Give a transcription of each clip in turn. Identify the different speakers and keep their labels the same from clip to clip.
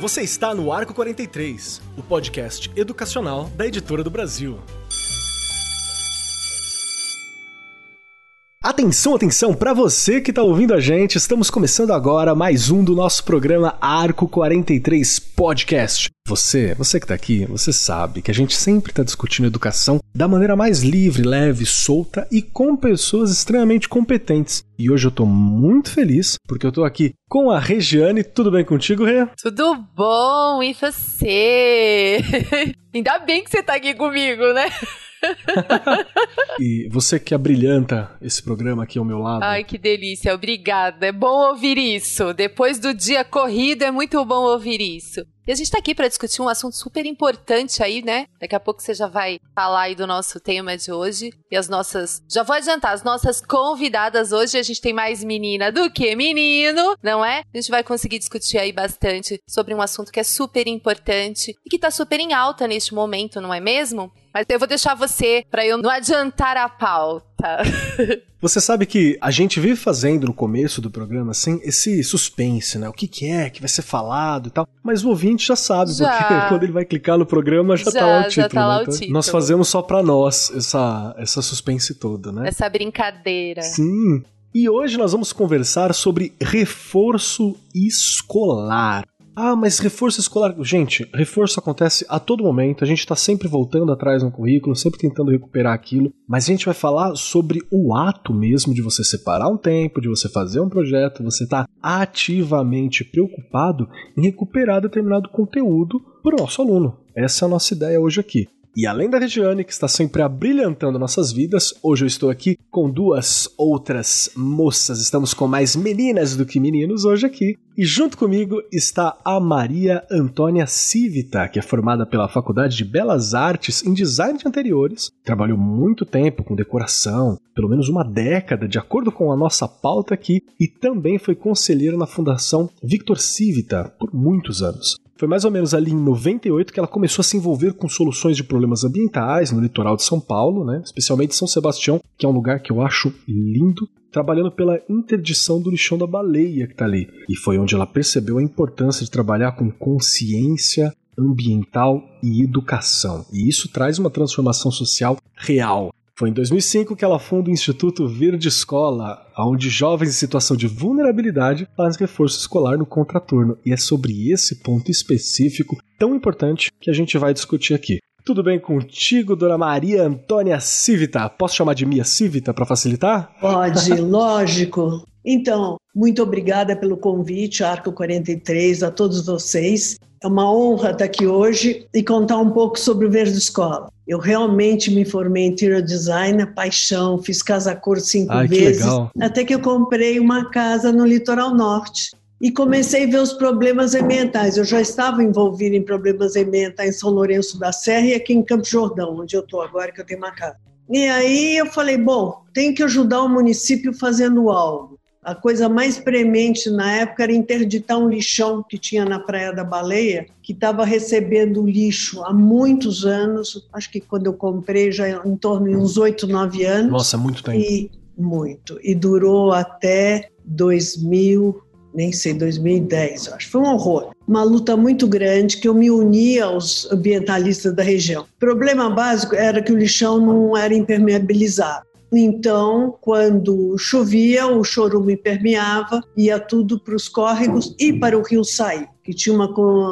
Speaker 1: Você está no Arco 43, o podcast educacional da Editora do Brasil. Atenção, atenção, para você que está ouvindo a gente, estamos começando agora mais um do nosso programa Arco 43 Podcast. Você, você que está aqui, você sabe que a gente sempre está discutindo educação da maneira mais livre, leve, solta e com pessoas extremamente competentes. E hoje eu estou muito feliz porque eu estou aqui com a Regiane. Tudo bem contigo, Rê?
Speaker 2: Tudo bom, e você? Ainda bem que você está aqui comigo, né?
Speaker 1: e você que abrilhanta esse programa aqui ao meu lado.
Speaker 2: Ai, que delícia, obrigada. É bom ouvir isso. Depois do dia corrido, é muito bom ouvir isso. E a gente tá aqui para discutir um assunto super importante aí, né? Daqui a pouco você já vai falar aí do nosso tema de hoje. E as nossas. Já vou adiantar, as nossas convidadas hoje, a gente tem mais menina do que menino, não é? A gente vai conseguir discutir aí bastante sobre um assunto que é super importante e que tá super em alta neste momento, não é mesmo? Mas eu vou deixar você para eu não adiantar a pauta.
Speaker 1: Você sabe que a gente vive fazendo no começo do programa assim esse suspense, né? O que, que é que vai ser falado e tal. Mas o ouvinte já sabe, já. porque quando ele vai clicar no programa já, já tá lá o título. Tá lá né? o então, título. Nós fazemos só para nós essa, essa suspense toda, né?
Speaker 2: Essa brincadeira.
Speaker 1: Sim. E hoje nós vamos conversar sobre reforço escolar. Ah, mas reforço escolar. Gente, reforço acontece a todo momento, a gente está sempre voltando atrás no currículo, sempre tentando recuperar aquilo, mas a gente vai falar sobre o ato mesmo de você separar um tempo, de você fazer um projeto, você está ativamente preocupado em recuperar determinado conteúdo para o nosso aluno. Essa é a nossa ideia hoje aqui. E além da Regiane, que está sempre abrilhantando nossas vidas, hoje eu estou aqui com duas outras moças. Estamos com mais meninas do que meninos hoje aqui. E junto comigo está a Maria Antônia Civita, que é formada pela Faculdade de Belas Artes em Design de Interiores. Trabalhou muito tempo com decoração, pelo menos uma década, de acordo com a nossa pauta aqui, e também foi conselheira na Fundação Victor Civita por muitos anos. Foi mais ou menos ali em 98 que ela começou a se envolver com soluções de problemas ambientais no litoral de São Paulo, né? especialmente São Sebastião, que é um lugar que eu acho lindo, trabalhando pela interdição do lixão da baleia que está ali. E foi onde ela percebeu a importância de trabalhar com consciência ambiental e educação. E isso traz uma transformação social real. Foi em 2005 que ela funda o Instituto Verde Escola, onde jovens em situação de vulnerabilidade fazem reforço escolar no contraturno. E é sobre esse ponto específico tão importante que a gente vai discutir aqui. Tudo bem contigo, dona Maria Antônia Civita? Posso chamar de Mia Civita para facilitar?
Speaker 3: Pode, lógico. Então, muito obrigada pelo convite, Arco 43, a todos vocês. É uma honra estar aqui hoje e contar um pouco sobre o Verde Escola. Eu realmente me formei em interior design, paixão, fiz casa cor cinco Ai, vezes, que até que eu comprei uma casa no litoral norte e comecei a ver os problemas ambientais. Eu já estava envolvida em problemas ambientais em São Lourenço da Serra e aqui em Campo Jordão, onde eu estou agora, que eu tenho uma casa. E aí eu falei, bom, tem que ajudar o município fazendo algo. A coisa mais premente na época era interditar um lixão que tinha na Praia da Baleia, que estava recebendo lixo há muitos anos. Acho que quando eu comprei já em torno de uns oito, nove anos.
Speaker 1: Nossa, muito tempo.
Speaker 3: E, muito. E durou até 2000, nem sei, 2010, acho. Foi um horror. Uma luta muito grande que eu me unia aos ambientalistas da região. O problema básico era que o lixão não era impermeabilizado. Então, quando chovia, o chorume permeava, ia tudo para os córregos e para o rio Saí, que tinha uma,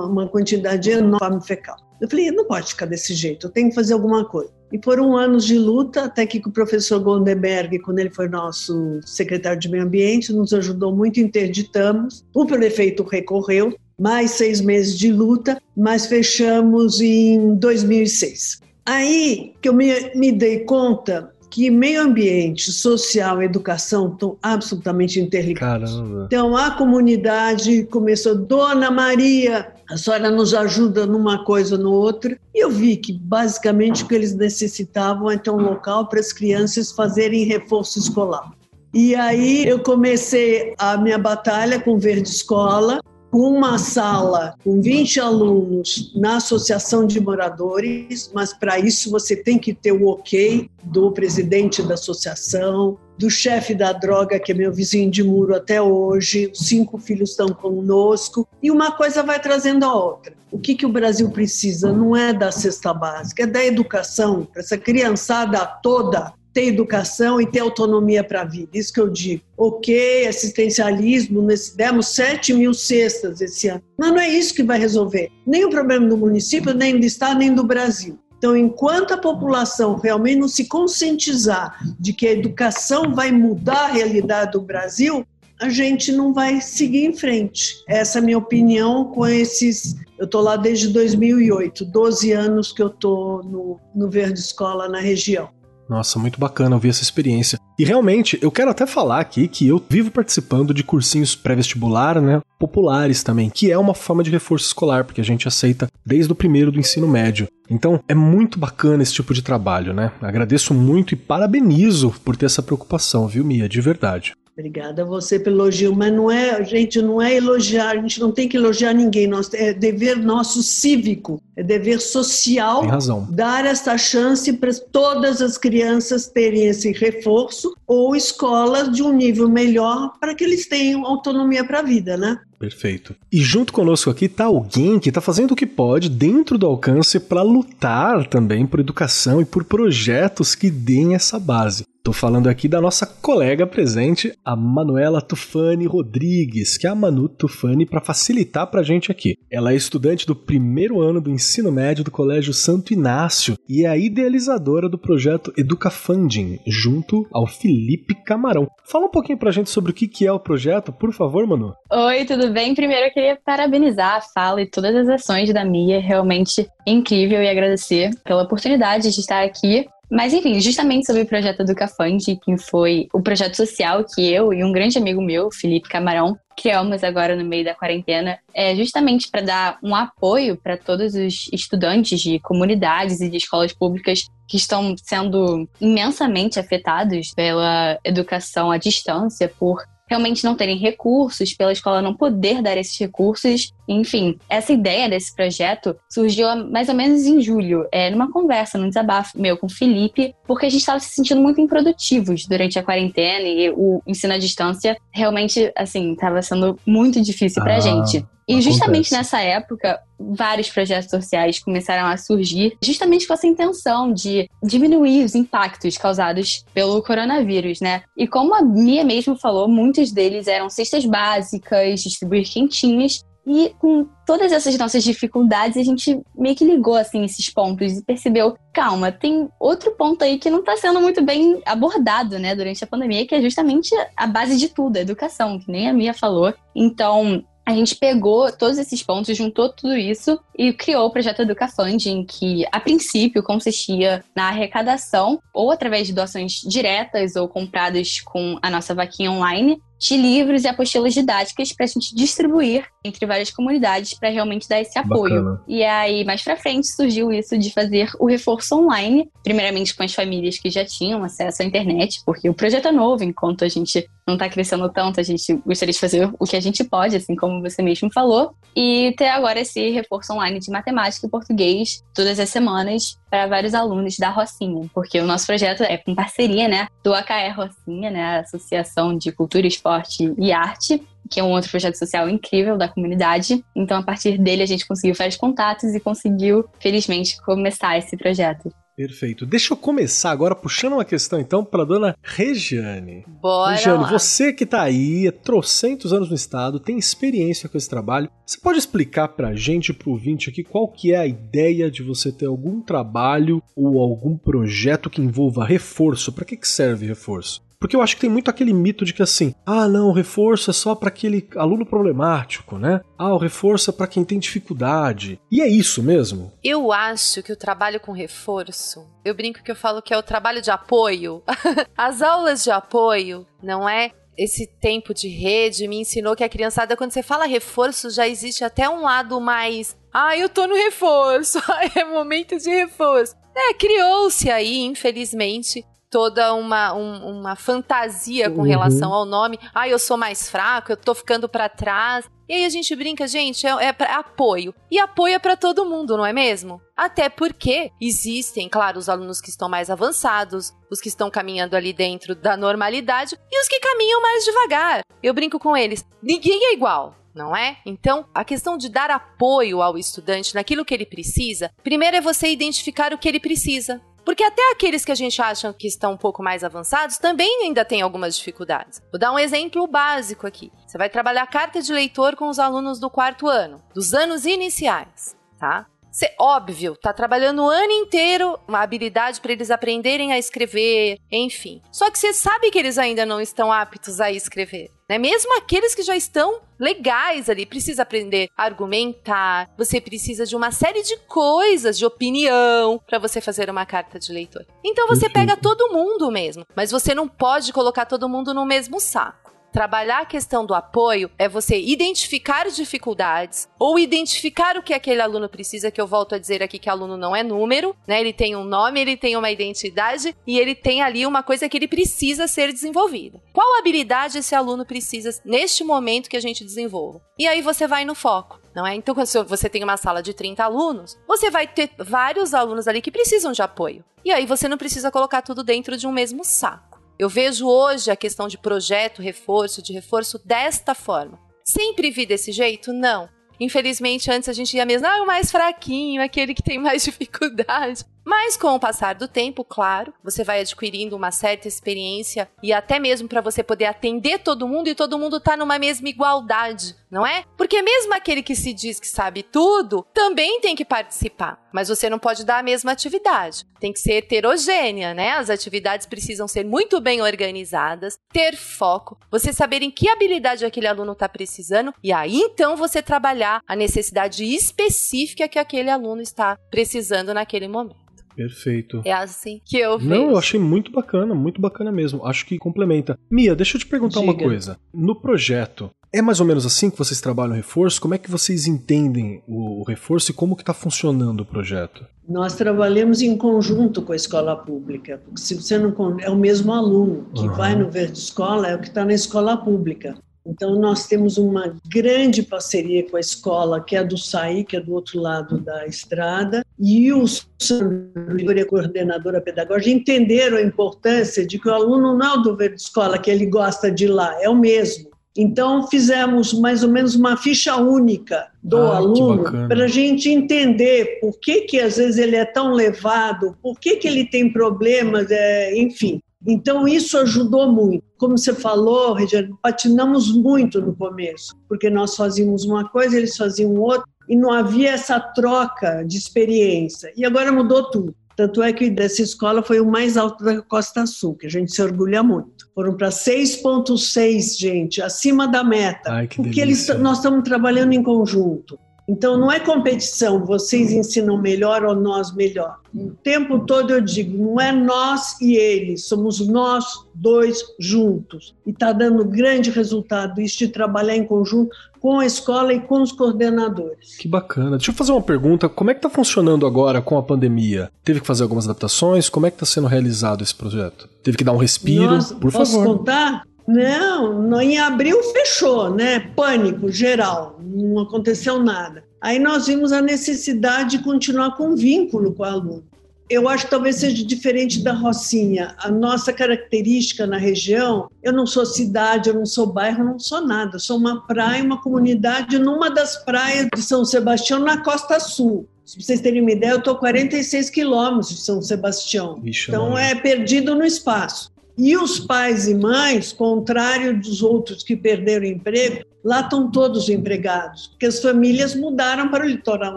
Speaker 3: uma quantidade enorme fecal. Eu falei, não pode ficar desse jeito, eu tenho que fazer alguma coisa. E foram anos de luta, até que o professor Gondenberg, quando ele foi nosso secretário de Meio Ambiente, nos ajudou muito, interditamos. O prefeito recorreu, mais seis meses de luta, mas fechamos em 2006. Aí que eu me, me dei conta que meio ambiente, social e educação estão absolutamente interligados. Caramba. Então a comunidade começou, Dona Maria, a senhora nos ajuda numa coisa ou outra. E eu vi que basicamente o que eles necessitavam é ter um local para as crianças fazerem reforço escolar. E aí eu comecei a minha batalha com Verde Escola uma sala com 20 alunos na associação de moradores, mas para isso você tem que ter o ok do presidente da associação, do chefe da droga, que é meu vizinho de muro até hoje, os cinco filhos estão conosco, e uma coisa vai trazendo a outra. O que, que o Brasil precisa não é da cesta básica, é da educação, para essa criançada toda ter educação e ter autonomia para a vida. Isso que eu digo. Ok, assistencialismo, demos 7 mil cestas esse ano. Mas não é isso que vai resolver nem o problema do município, nem do Estado, nem do Brasil. Então, enquanto a população realmente não se conscientizar de que a educação vai mudar a realidade do Brasil, a gente não vai seguir em frente. Essa é a minha opinião com esses. Eu estou lá desde 2008, 12 anos que eu estou no, no Verde Escola na região.
Speaker 1: Nossa, muito bacana ouvir essa experiência. E realmente, eu quero até falar aqui que eu vivo participando de cursinhos pré-vestibular, né? Populares também, que é uma forma de reforço escolar, porque a gente aceita desde o primeiro do ensino médio. Então, é muito bacana esse tipo de trabalho, né? Agradeço muito e parabenizo por ter essa preocupação, viu, Mia? De verdade.
Speaker 3: Obrigada a você pelo elogio, mas não é, gente, não é elogiar, a gente não tem que elogiar ninguém, nós, é dever nosso cívico, é dever social dar essa chance para todas as crianças terem esse reforço ou escolas de um nível melhor para que eles tenham autonomia para a vida, né?
Speaker 1: Perfeito. E junto conosco aqui está alguém que está fazendo o que pode dentro do alcance para lutar também por educação e por projetos que deem essa base. Tô falando aqui da nossa colega presente, a Manuela Tufani Rodrigues, que é a Manu Tufani para facilitar pra gente aqui. Ela é estudante do primeiro ano do ensino médio do Colégio Santo Inácio e é a idealizadora do projeto Educa Funding, junto ao Felipe Camarão. Fala um pouquinho pra gente sobre o que é o projeto, por favor, Manu.
Speaker 4: Oi, tudo bem? Primeiro eu queria parabenizar a fala e todas as ações da Mia, realmente incrível e agradecer pela oportunidade de estar aqui mas enfim, justamente sobre o projeto Educafund, que foi o projeto social que eu e um grande amigo meu, Felipe Camarão, criamos agora no meio da quarentena, é justamente para dar um apoio para todos os estudantes de comunidades e de escolas públicas que estão sendo imensamente afetados pela educação à distância, por realmente não terem recursos, pela escola não poder dar esses recursos. Enfim, essa ideia desse projeto surgiu mais ou menos em julho, é, numa conversa, num desabafo meu com o Felipe, porque a gente estava se sentindo muito improdutivos durante a quarentena e o ensino à distância realmente, assim, estava sendo muito difícil para a ah. gente. E justamente nessa época, vários projetos sociais começaram a surgir, justamente com essa intenção de diminuir os impactos causados pelo coronavírus, né? E como a Mia mesmo falou, muitos deles eram cestas básicas, distribuir quentinhas, e com todas essas nossas dificuldades, a gente meio que ligou assim esses pontos e percebeu, calma, tem outro ponto aí que não está sendo muito bem abordado, né, durante a pandemia, que é justamente a base de tudo, a educação, que nem a Mia falou. Então, a gente pegou todos esses pontos, juntou tudo isso e criou o projeto Educafunding, que a princípio consistia na arrecadação ou através de doações diretas ou compradas com a nossa vaquinha online de livros e apostilas didáticas para a gente distribuir entre várias comunidades para realmente dar esse apoio. Bacana. E aí, mais para frente, surgiu isso de fazer o reforço online, primeiramente com as famílias que já tinham acesso à internet, porque o projeto é novo, enquanto a gente não está crescendo tanto, a gente gostaria de fazer o que a gente pode, assim como você mesmo falou, e ter agora esse reforço online de matemática e português todas as semanas para vários alunos da Rocinha, porque o nosso projeto é com parceria, né, do AKR Rocinha, né, a Associação de Cultura, Esporte e Arte, que é um outro projeto social incrível da comunidade. Então, a partir dele, a gente conseguiu vários contatos e conseguiu, felizmente, começar esse projeto.
Speaker 1: Perfeito. Deixa eu começar agora puxando uma questão então para dona Regiane.
Speaker 2: Bora.
Speaker 1: Regiane,
Speaker 2: lá.
Speaker 1: você que tá aí, trocentos anos no estado, tem experiência com esse trabalho. Você pode explicar pra gente, pro ouvinte aqui, qual que é a ideia de você ter algum trabalho ou algum projeto que envolva reforço? Para que, que serve reforço? Porque eu acho que tem muito aquele mito de que assim, ah, não, o reforço é só para aquele aluno problemático, né? Ah, o reforço é para quem tem dificuldade. E é isso mesmo?
Speaker 2: Eu acho que o trabalho com reforço, eu brinco que eu falo que é o trabalho de apoio. As aulas de apoio, não é? esse tempo de rede me ensinou que a criançada, quando você fala reforço, já existe até um lado mais. Ah, eu tô no reforço, é momento de reforço. É, criou-se aí, infelizmente, toda uma, um, uma fantasia com uhum. relação ao nome. Ah, eu sou mais fraco, eu tô ficando para trás. E aí a gente brinca, gente, é, é para apoio. E apoio é para todo mundo, não é mesmo? Até porque existem, claro, os alunos que estão mais avançados, os que estão caminhando ali dentro da normalidade e os que caminham mais devagar. Eu brinco com eles. Ninguém é igual não é? Então, a questão de dar apoio ao estudante naquilo que ele precisa, primeiro é você identificar o que ele precisa. Porque até aqueles que a gente acha que estão um pouco mais avançados também ainda têm algumas dificuldades. Vou dar um exemplo básico aqui. Você vai trabalhar carta de leitor com os alunos do quarto ano, dos anos iniciais, tá? Você, óbvio, tá trabalhando o ano inteiro uma habilidade para eles aprenderem a escrever, enfim. Só que você sabe que eles ainda não estão aptos a escrever. Né? Mesmo aqueles que já estão legais ali, precisa aprender a argumentar, você precisa de uma série de coisas, de opinião, para você fazer uma carta de leitor. Então você pega todo mundo mesmo, mas você não pode colocar todo mundo no mesmo saco. Trabalhar a questão do apoio é você identificar dificuldades ou identificar o que aquele aluno precisa, que eu volto a dizer aqui que aluno não é número, né? Ele tem um nome, ele tem uma identidade e ele tem ali uma coisa que ele precisa ser desenvolvida. Qual habilidade esse aluno precisa neste momento que a gente desenvolva? E aí você vai no foco. Não é? Então, quando você tem uma sala de 30 alunos, você vai ter vários alunos ali que precisam de apoio. E aí você não precisa colocar tudo dentro de um mesmo saco. Eu vejo hoje a questão de projeto, reforço, de reforço desta forma. Sempre vi desse jeito? Não. Infelizmente, antes a gente ia mesmo, ah, o mais fraquinho, aquele que tem mais dificuldade. Mas com o passar do tempo, claro, você vai adquirindo uma certa experiência e até mesmo para você poder atender todo mundo e todo mundo tá numa mesma igualdade, não é? Porque mesmo aquele que se diz que sabe tudo, também tem que participar, mas você não pode dar a mesma atividade. Tem que ser heterogênea, né? As atividades precisam ser muito bem organizadas, ter foco, você saber em que habilidade aquele aluno está precisando e aí então você trabalhar a necessidade específica que aquele aluno está precisando naquele momento.
Speaker 1: Perfeito.
Speaker 2: É assim que eu vejo.
Speaker 1: Não, eu achei muito bacana, muito bacana mesmo. Acho que complementa. Mia, deixa eu te perguntar Diga. uma coisa. No projeto, é mais ou menos assim que vocês trabalham o reforço? Como é que vocês entendem o reforço e como que está funcionando o projeto?
Speaker 3: Nós trabalhamos em conjunto com a escola pública, porque se você não é o mesmo aluno que uhum. vai no verde escola é o que está na escola pública. Então, nós temos uma grande parceria com a escola, que é a do SAI, que é do outro lado da estrada, e o Sandro, a coordenadora pedagógica, entenderam a importância de que o aluno não é o do verde escola, que ele gosta de ir lá, é o mesmo. Então, fizemos mais ou menos uma ficha única do ah, aluno para a gente entender por que, que às vezes ele é tão levado, por que, que ele tem problemas, é, enfim. Então, isso ajudou muito. Como você falou, Regiane, patinamos muito no começo, porque nós fazíamos uma coisa, eles faziam outra, e não havia essa troca de experiência. E agora mudou tudo. Tanto é que dessa escola foi o mais alto da Costa Sul, que a gente se orgulha muito. Foram para 6,6, gente, acima da meta.
Speaker 1: Ai,
Speaker 3: porque eles, nós estamos trabalhando em conjunto. Então, não é competição, vocês ensinam melhor ou nós melhor. O tempo todo eu digo, não é nós e eles, somos nós dois juntos. E está dando grande resultado isso de trabalhar em conjunto com a escola e com os coordenadores.
Speaker 1: Que bacana. Deixa eu fazer uma pergunta. Como é que está funcionando agora com a pandemia? Teve que fazer algumas adaptações? Como é que está sendo realizado esse projeto? Teve que dar um respiro?
Speaker 3: Nós,
Speaker 1: Por
Speaker 3: posso
Speaker 1: favor.
Speaker 3: contar? Não, em abril fechou, né? Pânico geral, não aconteceu nada. Aí nós vimos a necessidade de continuar com vínculo com o aluno. Eu acho que talvez seja diferente da Rocinha. A nossa característica na região, eu não sou cidade, eu não sou bairro, eu não sou nada. Eu sou uma praia, uma comunidade numa das praias de São Sebastião, na Costa Sul. Se vocês terem uma ideia, eu estou 46 quilômetros de São Sebastião.
Speaker 1: Ixi,
Speaker 3: então é perdido no espaço. E os pais e mães, contrário dos outros que perderam emprego, lá estão todos empregados, porque as famílias mudaram para o litoral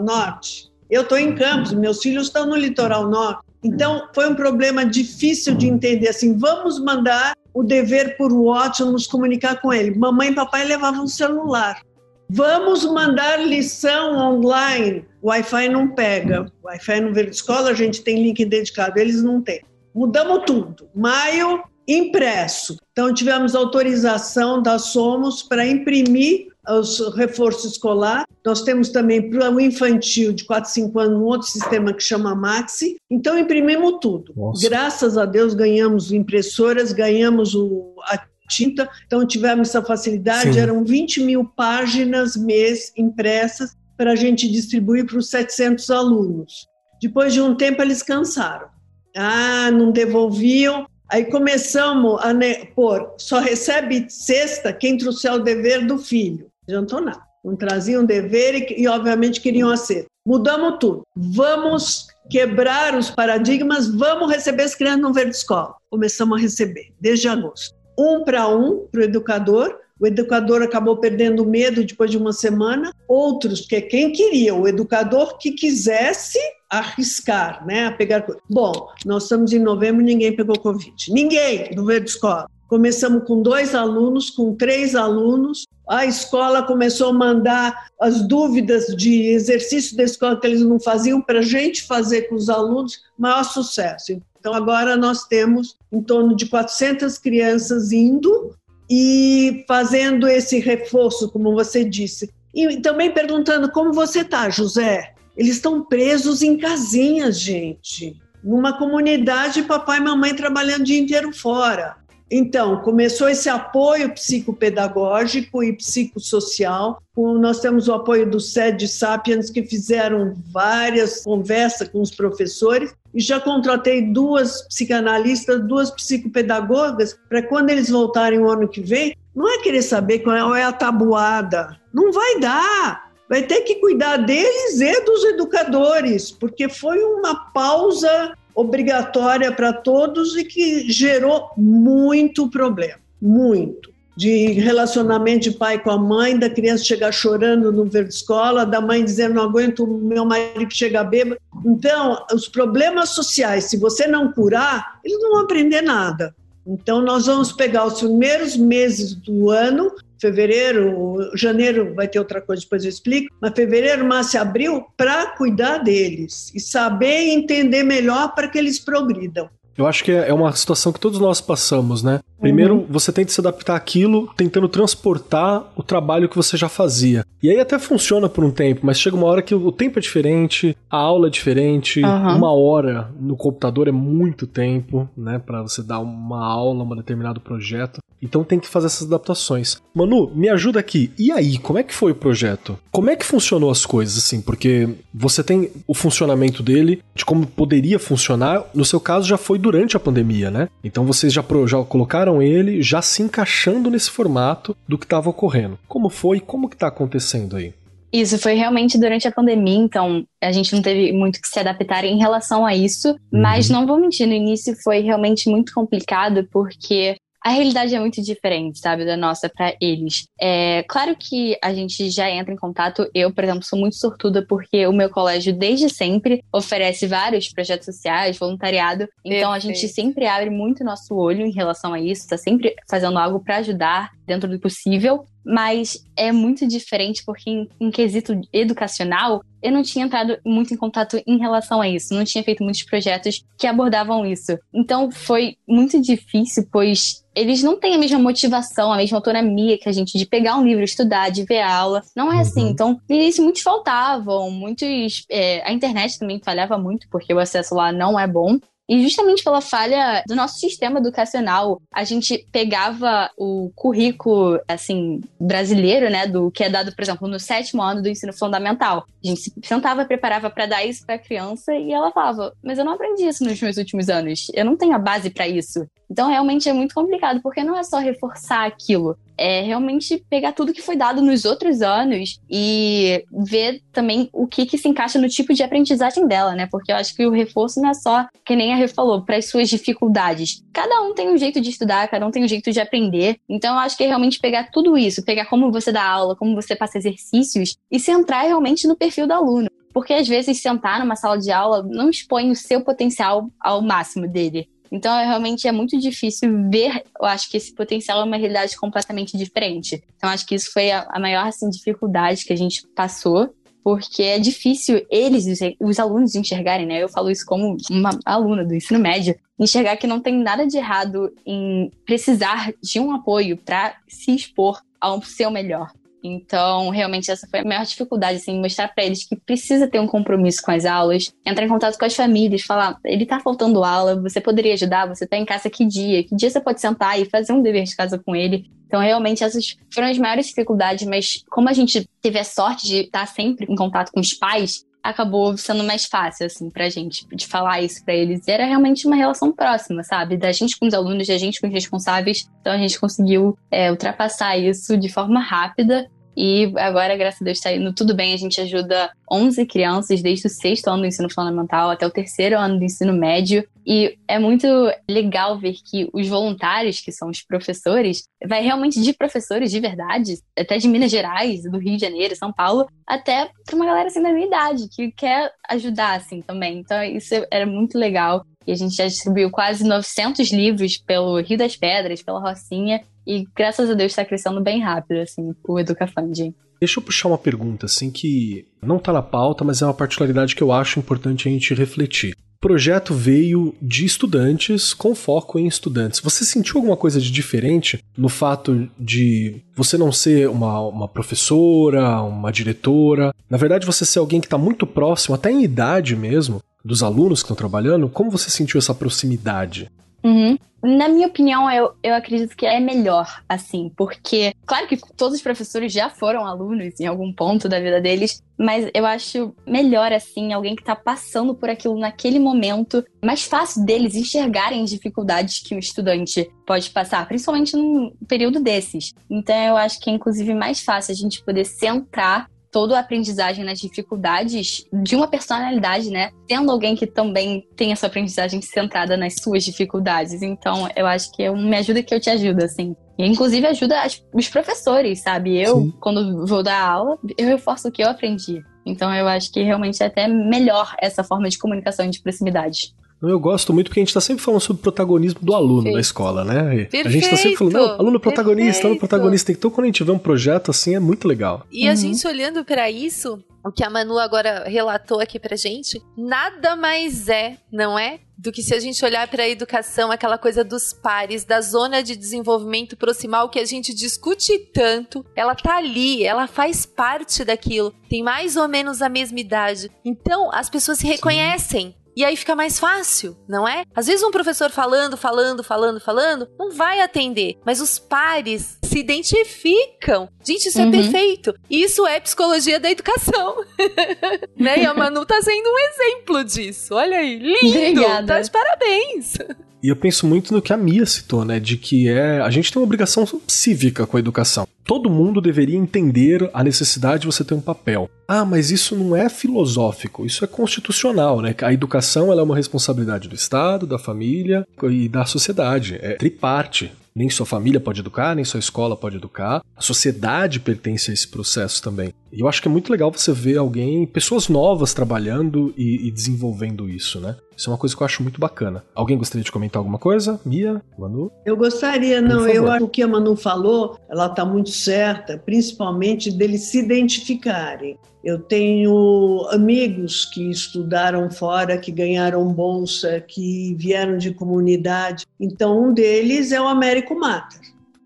Speaker 3: norte. Eu estou em Campos, meus filhos estão no litoral norte. Então, foi um problema difícil de entender. Assim, vamos mandar o dever por WhatsApp, nos comunicar com ele. Mamãe e papai levavam celular. Vamos mandar lição online. Wi-Fi não pega. Wi-Fi no Verde Escola, a gente tem link dedicado, eles não têm. Mudamos tudo. Maio, impresso. Então, tivemos autorização da Somos para imprimir os reforço escolar. Nós temos também para o infantil de 4, 5 anos um outro sistema que chama Maxi. Então imprimimos tudo. Nossa. Graças a Deus ganhamos impressoras, ganhamos o, a tinta, então tivemos essa facilidade. Sim. Eram 20 mil páginas mês impressas para a gente distribuir para os 700 alunos. Depois de um tempo eles cansaram. Ah, não devolviam. Aí começamos a pôr, só recebe sexta quem trouxer o dever do filho. Não nada. Não traziam dever e, e, obviamente, queriam acerto. Mudamos tudo. Vamos quebrar os paradigmas, vamos receber as crianças no verde escola. Começamos a receber, desde agosto. Um para um, para o educador. O educador acabou perdendo medo depois de uma semana. Outros, que quem queria, o educador que quisesse arriscar, né, a pegar. Bom, nós estamos em novembro, ninguém pegou Covid. Ninguém do Verde Escola. Começamos com dois alunos, com três alunos. A escola começou a mandar as dúvidas de exercício da escola que eles não faziam para a gente fazer com os alunos, maior sucesso. Então, agora nós temos em torno de 400 crianças indo e fazendo esse reforço, como você disse. E também perguntando como você está, José. Eles estão presos em casinhas, gente. Numa comunidade, papai e mamãe trabalhando o dia inteiro fora. Então, começou esse apoio psicopedagógico e psicossocial. Nós temos o apoio do SED Sapiens, que fizeram várias conversas com os professores, e já contratei duas psicanalistas, duas psicopedagogas, para quando eles voltarem o ano que vem, não é querer saber qual é a tabuada. Não vai dar. Vai ter que cuidar deles e dos educadores, porque foi uma pausa obrigatória para todos e que gerou muito problema, muito. De relacionamento de pai com a mãe, da criança chegar chorando no verde escola, da mãe dizendo não aguento meu marido que chega bêbado. Então, os problemas sociais, se você não curar, eles não vão aprender nada. Então, nós vamos pegar os primeiros meses do ano fevereiro, janeiro vai ter outra coisa, depois eu explico, mas fevereiro, março e abril, para cuidar deles e saber entender melhor para que eles progridam.
Speaker 1: Eu acho que é, é uma situação que todos nós passamos, né? Primeiro, uhum. você tenta se adaptar àquilo, tentando transportar o trabalho que você já fazia. E aí até funciona por um tempo, mas chega uma hora que o tempo é diferente, a aula é diferente, uhum. uma hora no computador é muito tempo, né, para você dar uma aula, um determinado projeto. Então tem que fazer essas adaptações. Manu, me ajuda aqui. E aí, como é que foi o projeto? Como é que funcionou as coisas assim? Porque você tem o funcionamento dele, de como poderia funcionar. No seu caso já foi durante a pandemia, né? Então vocês já, já colocaram ele já se encaixando nesse formato do que estava ocorrendo. Como foi? Como que tá acontecendo aí?
Speaker 4: Isso foi realmente durante a pandemia, então a gente não teve muito que se adaptar em relação a isso, uhum. mas não vou mentir, no início foi realmente muito complicado porque a realidade é muito diferente, sabe, da nossa para eles. É claro que a gente já entra em contato. Eu, por exemplo, sou muito sortuda porque o meu colégio desde sempre oferece vários projetos sociais, voluntariado. Então a gente sempre abre muito nosso olho em relação a isso, está sempre fazendo algo para ajudar dentro do possível mas é muito diferente porque em, em, quesito educacional eu não tinha entrado muito em contato em relação a isso, não tinha feito muitos projetos que abordavam isso. Então foi muito difícil, pois eles não têm a mesma motivação, a mesma autonomia que a gente de pegar um livro, estudar, de ver a aula. Não é assim. uhum. Então, no início, muitos faltavam, muitos. É, a internet também falhava muito, porque o acesso lá não é bom. E justamente pela falha do nosso sistema educacional, a gente pegava o currículo, assim, brasileiro, né, do que é dado, por exemplo, no sétimo ano do ensino fundamental. A gente se sentava, preparava para dar isso para a criança e ela falava: Mas eu não aprendi isso nos meus últimos anos, eu não tenho a base para isso. Então, realmente é muito complicado, porque não é só reforçar aquilo, é realmente pegar tudo que foi dado nos outros anos e ver também o que, que se encaixa no tipo de aprendizagem dela, né? Porque eu acho que o reforço não é só, que nem a Rê falou, para as suas dificuldades. Cada um tem um jeito de estudar, cada um tem um jeito de aprender. Então, eu acho que é realmente pegar tudo isso, pegar como você dá aula, como você passa exercícios e centrar realmente no perfil do aluno. Porque às vezes sentar numa sala de aula não expõe o seu potencial ao máximo dele. Então, é, realmente é muito difícil ver. Eu acho que esse potencial é uma realidade completamente diferente. Então, acho que isso foi a, a maior assim, dificuldade que a gente passou porque é difícil eles, os alunos, enxergarem, né? Eu falo isso como uma aluna do ensino médio, enxergar que não tem nada de errado em precisar de um apoio para se expor ao seu melhor. Então, realmente, essa foi a maior dificuldade, assim, mostrar para eles que precisa ter um compromisso com as aulas, entrar em contato com as famílias, falar, ele tá faltando aula, você poderia ajudar, você tá em casa que dia? Que dia você pode sentar e fazer um dever de casa com ele? Então, realmente, essas foram as maiores dificuldades, mas como a gente teve a sorte de estar sempre em contato com os pais, acabou sendo mais fácil, assim, pra gente, de falar isso pra eles. E era realmente uma relação próxima, sabe? Da gente com os alunos, da gente com os responsáveis. Então a gente conseguiu é, ultrapassar isso de forma rápida e agora, graças a Deus, está indo tudo bem. A gente ajuda 11 crianças desde o sexto ano do ensino fundamental até o terceiro ano do ensino médio. E é muito legal ver que os voluntários, que são os professores, vai realmente de professores de verdade, até de Minas Gerais, do Rio de Janeiro, São Paulo, até para uma galera assim da minha idade, que quer ajudar assim também. Então isso era muito legal. E a gente já distribuiu quase 900 livros pelo Rio das Pedras, pela Rocinha, e graças a Deus está crescendo bem rápido, assim, o Educafund.
Speaker 1: Deixa eu puxar uma pergunta, assim, que não está na pauta, mas é uma particularidade que eu acho importante a gente refletir. O projeto veio de estudantes com foco em estudantes. Você sentiu alguma coisa de diferente no fato de você não ser uma, uma professora, uma diretora? Na verdade, você ser alguém que está muito próximo, até em idade mesmo, dos alunos que estão trabalhando? Como você sentiu essa proximidade?
Speaker 4: Uhum. Na minha opinião, eu, eu acredito que é melhor, assim, porque, claro que todos os professores já foram alunos em algum ponto da vida deles, mas eu acho melhor, assim, alguém que tá passando por aquilo naquele momento, mais fácil deles enxergarem dificuldades que um estudante pode passar, principalmente num período desses. Então, eu acho que é, inclusive, mais fácil a gente poder centrar toda a aprendizagem nas dificuldades de uma personalidade, né? Tendo alguém que também tem essa aprendizagem centrada nas suas dificuldades. Então, eu acho que é um me ajuda que eu te ajudo, assim. E, inclusive, ajuda as, os professores, sabe? Eu, Sim. quando vou dar aula, eu reforço o que eu aprendi. Então, eu acho que realmente é até melhor essa forma de comunicação e de proximidade.
Speaker 1: Eu gosto muito porque a gente está sempre falando sobre o protagonismo do aluno Perfeito. na escola, né?
Speaker 2: Perfeito.
Speaker 1: A gente está sempre falando, não, aluno protagonista, Perfeito. aluno protagonista. Então, quando a gente vê um projeto assim, é muito legal.
Speaker 2: E uhum. a gente olhando para isso, o que a Manu agora relatou aqui pra gente, nada mais é, não é? Do que se a gente olhar para a educação, aquela coisa dos pares, da zona de desenvolvimento proximal que a gente discute tanto, ela tá ali, ela faz parte daquilo, tem mais ou menos a mesma idade. Então, as pessoas se reconhecem. Sim. E aí fica mais fácil, não é? Às vezes um professor falando, falando, falando, falando, não vai atender, mas os pares se identificam. Gente, isso é uhum. é perfeito. Isso é psicologia da educação. né? E a Manu tá sendo um exemplo disso. Olha aí, lindo. Obrigada. Tá de parabéns.
Speaker 1: E eu penso muito no que a Mia citou, né? De que é a gente tem uma obrigação cívica com a educação. Todo mundo deveria entender a necessidade de você ter um papel. Ah, mas isso não é filosófico, isso é constitucional, né? A educação é uma responsabilidade do Estado, da família e da sociedade. É triparte. Nem sua família pode educar, nem sua escola pode educar. A sociedade pertence a esse processo também. E eu acho que é muito legal você ver alguém, pessoas novas trabalhando e, e desenvolvendo isso, né? Isso é uma coisa que eu acho muito bacana. Alguém gostaria de comentar alguma coisa? Mia? Manu?
Speaker 3: Eu gostaria, não. Eu acho que o que a Manu falou, ela está muito certa, principalmente deles se identificarem. Eu tenho amigos que estudaram fora, que ganharam bolsa, que vieram de comunidade. Então, um deles é o Américo Mata,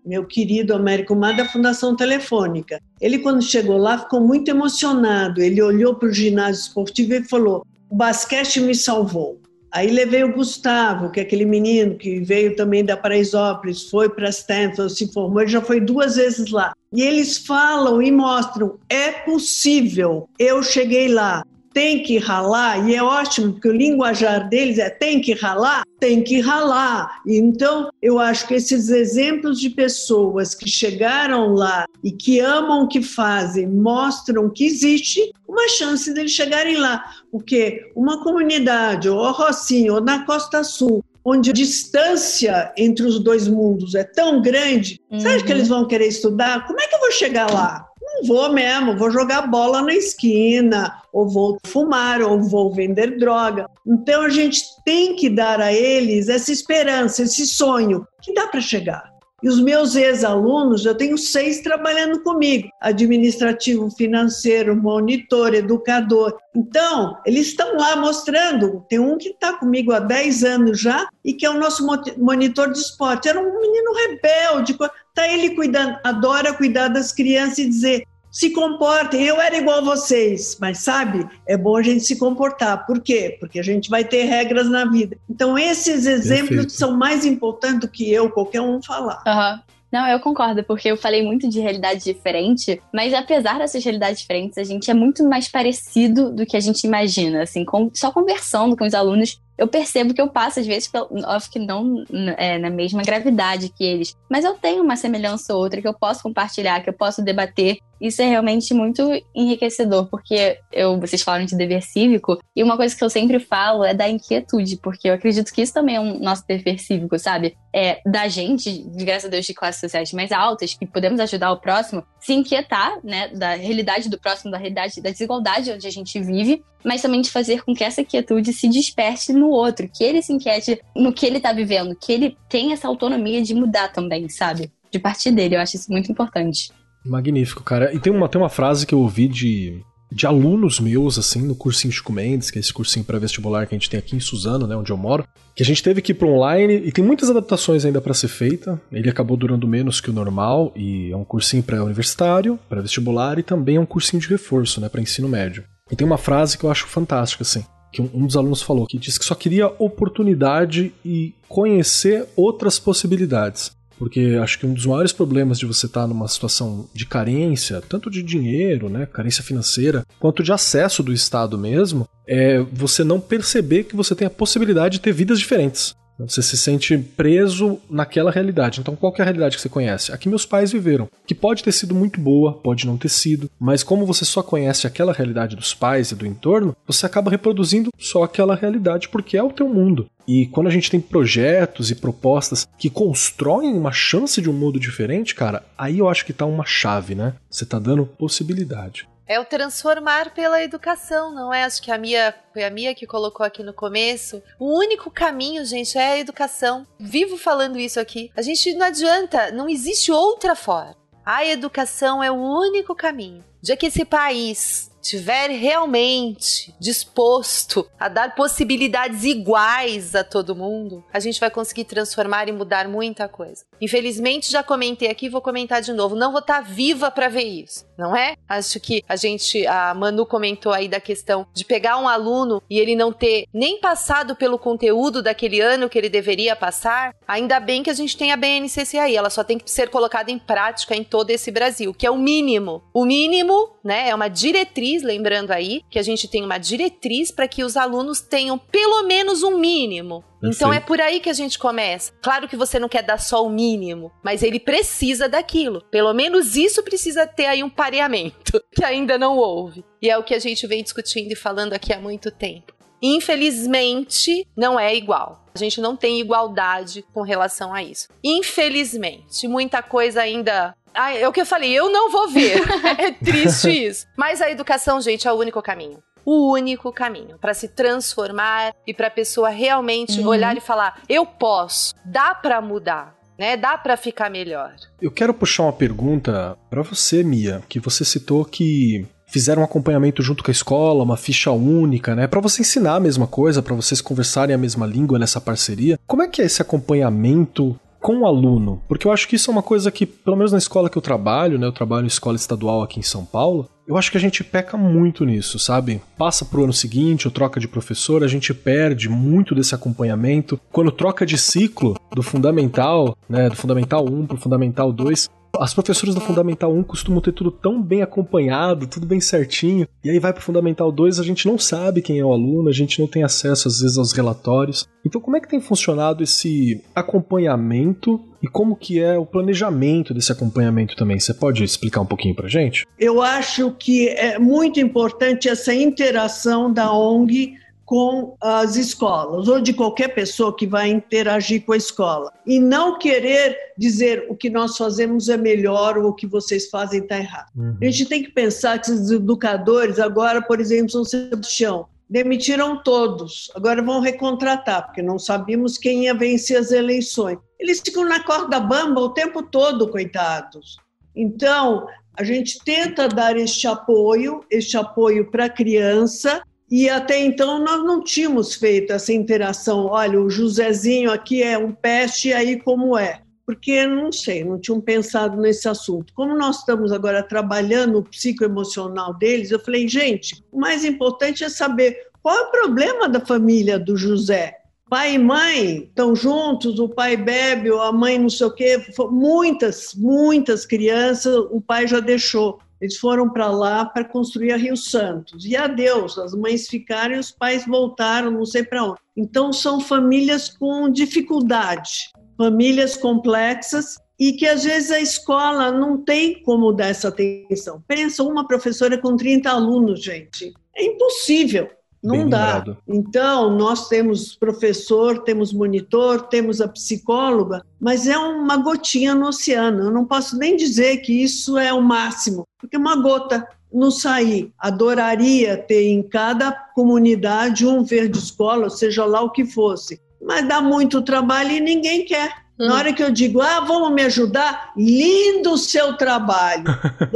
Speaker 3: meu querido Américo Mata da Fundação Telefônica. Ele, quando chegou lá, ficou muito emocionado. Ele olhou para o ginásio esportivo e falou: o basquete me salvou. Aí levei o Gustavo, que é aquele menino que veio também da Paraisópolis, foi para Stanford, se formou, ele já foi duas vezes lá. E eles falam e mostram: é possível, eu cheguei lá tem que ralar, e é ótimo, porque o linguajar deles é tem que ralar, tem que ralar. Então, eu acho que esses exemplos de pessoas que chegaram lá e que amam o que fazem mostram que existe uma chance deles chegarem lá. Porque uma comunidade, ou a Rocinha, ou na Costa Sul, onde a distância entre os dois mundos é tão grande, uhum. acha que uhum. eles vão querer estudar? Como é que eu vou chegar lá? Vou mesmo, vou jogar bola na esquina, ou vou fumar, ou vou vender droga. Então a gente tem que dar a eles essa esperança, esse sonho que dá para chegar. E os meus ex-alunos, eu tenho seis trabalhando comigo: administrativo, financeiro, monitor, educador. Então, eles estão lá mostrando. Tem um que está comigo há 10 anos já e que é o nosso monitor de esporte. Era um menino rebelde, está ele cuidando, adora cuidar das crianças e dizer: se comportem, eu era igual a vocês, mas sabe, é bom a gente se comportar. Por quê? Porque a gente vai ter regras na vida. Então, esses exemplos Perfeito. são mais importantes do que eu, qualquer um, falar.
Speaker 4: Uhum. Não, eu concordo, porque eu falei muito de realidade diferente, mas apesar dessas realidades diferentes, a gente é muito mais parecido do que a gente imagina. Assim, com, só conversando com os alunos, eu percebo que eu passo, às vezes, óbvio que não é, na mesma gravidade que eles, mas eu tenho uma semelhança ou outra que eu posso compartilhar, que eu posso debater. Isso é realmente muito enriquecedor, porque eu, vocês falaram de dever cívico, e uma coisa que eu sempre falo é da inquietude, porque eu acredito que isso também é um nosso dever cívico, sabe? É da gente, graças a Deus, de classes sociais mais altas, que podemos ajudar o próximo, se inquietar, né, da realidade do próximo, da realidade da desigualdade onde a gente vive, mas também de fazer com que essa quietude se desperte no outro, que ele se inquiete no que ele tá vivendo, que ele tenha essa autonomia de mudar também, sabe? De partir dele, eu acho isso muito importante.
Speaker 1: Magnífico, cara. E tem uma, tem uma frase que eu ouvi de, de alunos meus, assim, no cursinho Chico Mendes, que é esse cursinho pré-vestibular que a gente tem aqui em Suzano, né, onde eu moro, que a gente teve que ir para online e tem muitas adaptações ainda para ser feita. Ele acabou durando menos que o normal e é um cursinho pré-universitário, pré-vestibular e também é um cursinho de reforço, né, para ensino médio. E tem uma frase que eu acho fantástica, assim, que um, dos alunos falou, que disse que só queria oportunidade e conhecer outras possibilidades. Porque acho que um dos maiores problemas de você estar numa situação de carência, tanto de dinheiro, né, carência financeira, quanto de acesso do Estado mesmo, é você não perceber que você tem a possibilidade de ter vidas diferentes. Você se sente preso naquela realidade. Então, qual é a realidade que você conhece? A que meus pais viveram, que pode ter sido muito boa, pode não ter sido, mas como você só conhece aquela realidade dos pais e do entorno, você acaba reproduzindo só aquela realidade porque é o teu mundo. E quando a gente tem projetos e propostas que constroem uma chance de um mundo diferente, cara, aí eu acho que tá uma chave, né? Você tá dando possibilidade.
Speaker 2: É o transformar pela educação, não é? Acho que a Mia, foi a Mia que colocou aqui no começo. O único caminho, gente, é a educação. Vivo falando isso aqui. A gente não adianta, não existe outra forma. A educação é o único caminho. Já que esse país estiver realmente disposto a dar possibilidades iguais a todo mundo, a gente vai conseguir transformar e mudar muita coisa. Infelizmente, já comentei aqui, vou comentar de novo. Não vou estar viva para ver isso, não é? Acho que a gente, a Manu comentou aí da questão de pegar um aluno e ele não ter nem passado pelo conteúdo daquele ano que ele deveria passar. Ainda bem que a gente tem a BNCC aí, ela só tem que ser colocada em prática em todo esse Brasil, que é o mínimo. O mínimo, né, é uma diretriz, lembrando aí que a gente tem uma diretriz para que os alunos tenham pelo menos um mínimo. Perfeito. Então é por aí que a gente começa. Claro que você não quer dar só o mínimo, mas ele precisa daquilo. Pelo menos isso precisa ter aí um pareamento, que ainda não houve. E é o que a gente vem discutindo e falando aqui há muito tempo. Infelizmente, não é igual. A gente não tem igualdade com relação a isso. Infelizmente, muita coisa ainda ah, é o que eu falei, eu não vou ver. é triste isso. Mas a educação, gente, é o único caminho o único caminho para se transformar e para a pessoa realmente uhum. olhar e falar: eu posso, dá para mudar. Né, dá para ficar melhor.
Speaker 1: Eu quero puxar uma pergunta para você, Mia, que você citou que fizeram um acompanhamento junto com a escola, uma ficha única, né, para você ensinar a mesma coisa, para vocês conversarem a mesma língua nessa parceria. Como é que é esse acompanhamento com o aluno, porque eu acho que isso é uma coisa que, pelo menos na escola que eu trabalho, né, eu trabalho em escola estadual aqui em São Paulo, eu acho que a gente peca muito nisso, sabe? Passa pro ano seguinte, ou troca de professor, a gente perde muito desse acompanhamento. Quando troca de ciclo do fundamental, né, do fundamental 1 pro fundamental 2, as professoras do Fundamental 1 costumam ter tudo tão bem acompanhado, tudo bem certinho, e aí vai pro Fundamental 2, a gente não sabe quem é o aluno, a gente não tem acesso às vezes aos relatórios. Então como é que tem funcionado esse acompanhamento e como que é o planejamento desse acompanhamento também? Você pode explicar um pouquinho pra gente?
Speaker 3: Eu acho que é muito importante essa interação da ONG com as escolas, ou de qualquer pessoa que vai interagir com a escola. E não querer dizer o que nós fazemos é melhor ou o que vocês fazem está errado. Uhum. A gente tem que pensar que esses educadores, agora, por exemplo, São Sebastião, demitiram todos, agora vão recontratar, porque não sabíamos quem ia vencer as eleições. Eles ficam na corda bamba o tempo todo, coitados. Então, a gente tenta dar este apoio, este apoio para a criança, e até então nós não tínhamos feito essa interação. Olha, o Josézinho aqui é um peste, e aí como é? porque não sei, não tinham pensado nesse assunto. Como nós estamos agora trabalhando o psicoemocional deles, eu falei, gente, o mais importante é saber qual é o problema da família do José. Pai e mãe estão juntos, o pai bebe, ou a mãe não sei o quê. Muitas, muitas crianças o pai já deixou. Eles foram para lá para construir a Rio Santos. E adeus, as mães ficaram e os pais voltaram, não sei para onde. Então, são famílias com dificuldade famílias complexas e que às vezes a escola não tem como dar essa atenção. Pensa uma professora com 30 alunos, gente. É impossível. Não dá. Então, nós temos professor, temos monitor, temos a psicóloga, mas é uma gotinha no oceano. Eu não posso nem dizer que isso é o máximo, porque é uma gota não sair. Adoraria ter em cada comunidade um verde escola, seja lá o que fosse mas dá muito trabalho e ninguém quer. Hum. Na hora que eu digo, ah, vamos me ajudar, lindo o seu trabalho,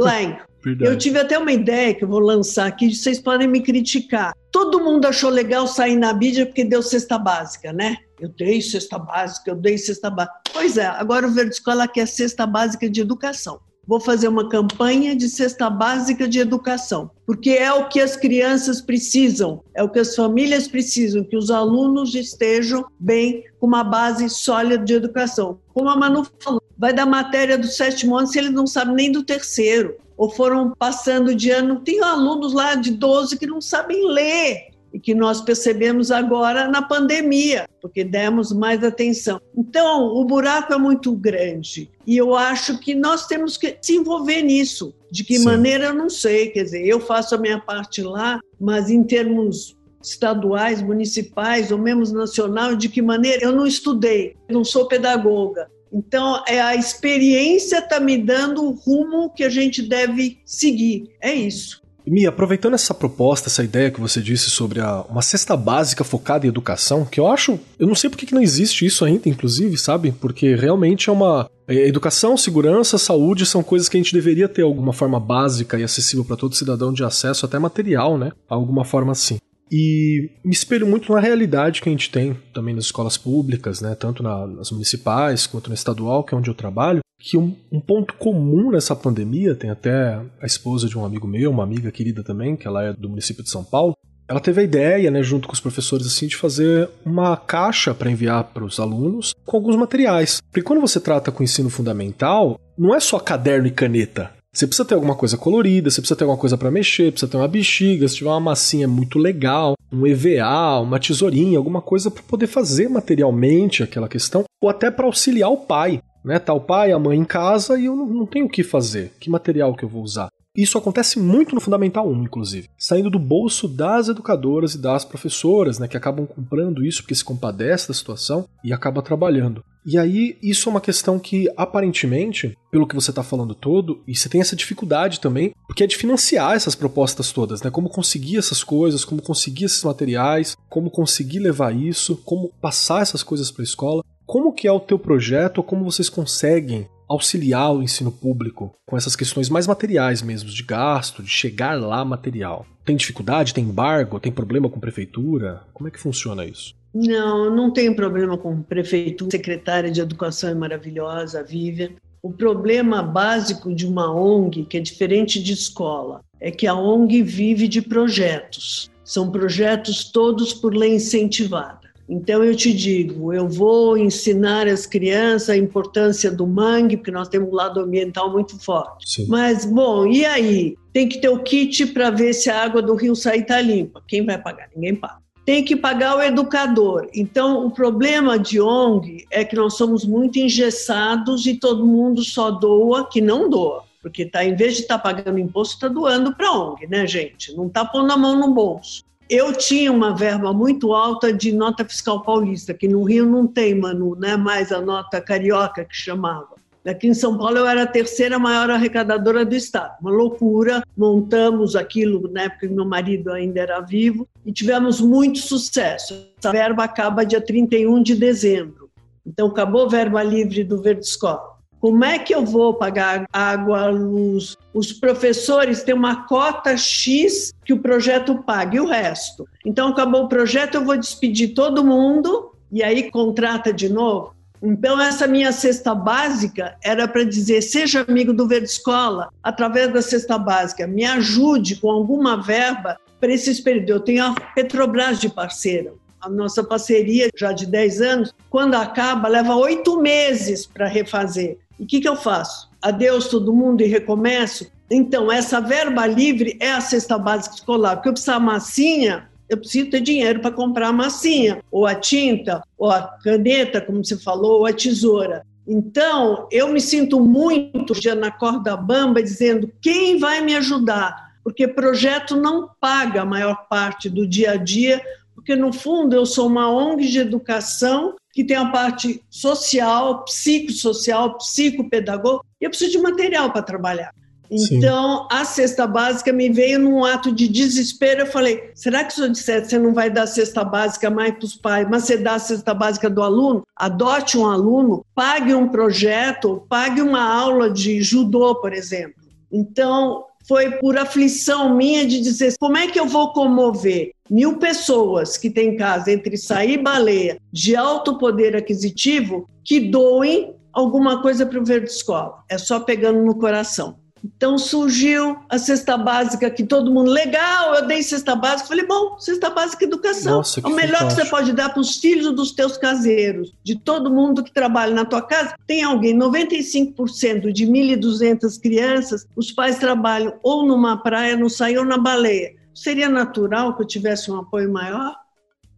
Speaker 3: Blank. eu tive até uma ideia que eu vou lançar aqui, vocês podem me criticar. Todo mundo achou legal sair na mídia porque deu cesta básica, né? Eu dei cesta básica, eu dei cesta básica. Pois é, agora o Verde Escola quer cesta básica de educação vou fazer uma campanha de cesta básica de educação, porque é o que as crianças precisam, é o que as famílias precisam, que os alunos estejam bem, com uma base sólida de educação. Como a Manu falou, vai dar matéria do sétimo ano se eles não sabem nem do terceiro, ou foram passando de ano. Tem alunos lá de 12 que não sabem ler e que nós percebemos agora na pandemia, porque demos mais atenção. Então, o buraco é muito grande e eu acho que nós temos que se envolver nisso. De que Sim. maneira, eu não sei. Quer dizer, eu faço a minha parte lá, mas em termos estaduais, municipais ou mesmo nacional, de que maneira eu não estudei, não sou pedagoga. Então, é a experiência está me dando o rumo que a gente deve seguir. É isso.
Speaker 1: Mi, aproveitando essa proposta, essa ideia que você disse sobre a, uma cesta básica focada em educação, que eu acho, eu não sei por que não existe isso ainda, inclusive, sabe? Porque realmente é uma. É, educação, segurança, saúde são coisas que a gente deveria ter alguma forma básica e acessível para todo cidadão de acesso, até material, né? Alguma forma assim. E me espelho muito na realidade que a gente tem também nas escolas públicas, né? Tanto nas municipais quanto na estadual, que é onde eu trabalho que um, um, ponto comum nessa pandemia, tem até a esposa de um amigo meu, uma amiga querida também, que ela é do município de São Paulo, ela teve a ideia, né, junto com os professores, assim, de fazer uma caixa para enviar para os alunos com alguns materiais. Porque quando você trata com ensino fundamental, não é só caderno e caneta. Você precisa ter alguma coisa colorida, você precisa ter alguma coisa para mexer, precisa ter uma bexiga, se tiver uma massinha muito legal, um EVA, uma tesourinha, alguma coisa para poder fazer materialmente aquela questão, ou até para auxiliar o pai né? Tá o pai a mãe em casa e eu não, não tenho o que fazer. Que material que eu vou usar? Isso acontece muito no Fundamental 1, inclusive, saindo do bolso das educadoras e das professoras, né, que acabam comprando isso porque se compadece da situação e acaba trabalhando. E aí, isso é uma questão que, aparentemente, pelo que você está falando todo, e você tem essa dificuldade também, porque é de financiar essas propostas todas, né? Como conseguir essas coisas, como conseguir esses materiais, como conseguir levar isso, como passar essas coisas para a escola. Como que é o teu projeto, como vocês conseguem auxiliar o ensino público com essas questões mais materiais mesmo, de gasto, de chegar lá material? Tem dificuldade, tem embargo, tem problema com prefeitura? Como é que funciona isso?
Speaker 3: Não, não tenho problema com prefeitura. Secretária de Educação é maravilhosa, a Vivian. O problema básico de uma ONG, que é diferente de escola, é que a ONG vive de projetos. São projetos todos por lei incentivada. Então eu te digo, eu vou ensinar as crianças a importância do mangue, porque nós temos um lado ambiental muito forte. Sim. Mas bom, e aí? Tem que ter o kit para ver se a água do rio sair está limpa. Quem vai pagar? Ninguém paga. Tem que pagar o educador. Então, o problema de ONG é que nós somos muito engessados e todo mundo só doa que não doa porque tá, em vez de estar tá pagando imposto, está doando para a ONG, né, gente? Não está pondo a mão no bolso. Eu tinha uma verba muito alta de nota fiscal paulista, que no Rio não tem, Manu, né? mais a nota carioca que chamava. Aqui em São Paulo eu era a terceira maior arrecadadora do Estado. Uma loucura. Montamos aquilo na época que meu marido ainda era vivo e tivemos muito sucesso. Essa verba acaba dia 31 de dezembro. Então acabou a verba livre do Verde Escola. Como é que eu vou pagar água, luz? Os professores têm uma cota X que o projeto paga e o resto. Então, acabou o projeto, eu vou despedir todo mundo e aí contrata de novo. Então, essa minha cesta básica era para dizer: seja amigo do Verde Escola, através da cesta básica, me ajude com alguma verba para esses períodos. Eu tenho a Petrobras de parceira. A nossa parceria, já de 10 anos, quando acaba, leva oito meses para refazer. E o que, que eu faço? Adeus todo mundo e recomeço? Então, essa verba livre é a cesta básica escolar, porque eu preciso massinha, eu preciso ter dinheiro para comprar a massinha, ou a tinta, ou a caneta, como você falou, ou a tesoura. Então, eu me sinto muito já na corda bamba dizendo quem vai me ajudar, porque projeto não paga a maior parte do dia a dia, porque no fundo eu sou uma ONG de educação que tem a parte social, psicossocial, psicopedagógica, e eu preciso de material para trabalhar. Então, Sim. a cesta básica me veio num ato de desespero. Eu falei: será que se eu disser que você não vai dar cesta básica mais para os pais, mas você dá a cesta básica do aluno? Adote um aluno, pague um projeto, pague uma aula de judô, por exemplo. Então, foi por aflição minha de dizer como é que eu vou comover mil pessoas que têm casa entre sair baleia de alto poder aquisitivo que doem alguma coisa para o Verde Escola. É só pegando no coração. Então surgiu a cesta básica que todo mundo, legal, eu dei cesta básica. Falei, bom, cesta básica educação. Nossa, é o melhor fantástico. que você pode dar para os filhos dos teus caseiros, de todo mundo que trabalha na tua casa. Tem alguém, 95% de 1.200 crianças, os pais trabalham ou numa praia, no sair ou na baleia. Seria natural que eu tivesse um apoio maior?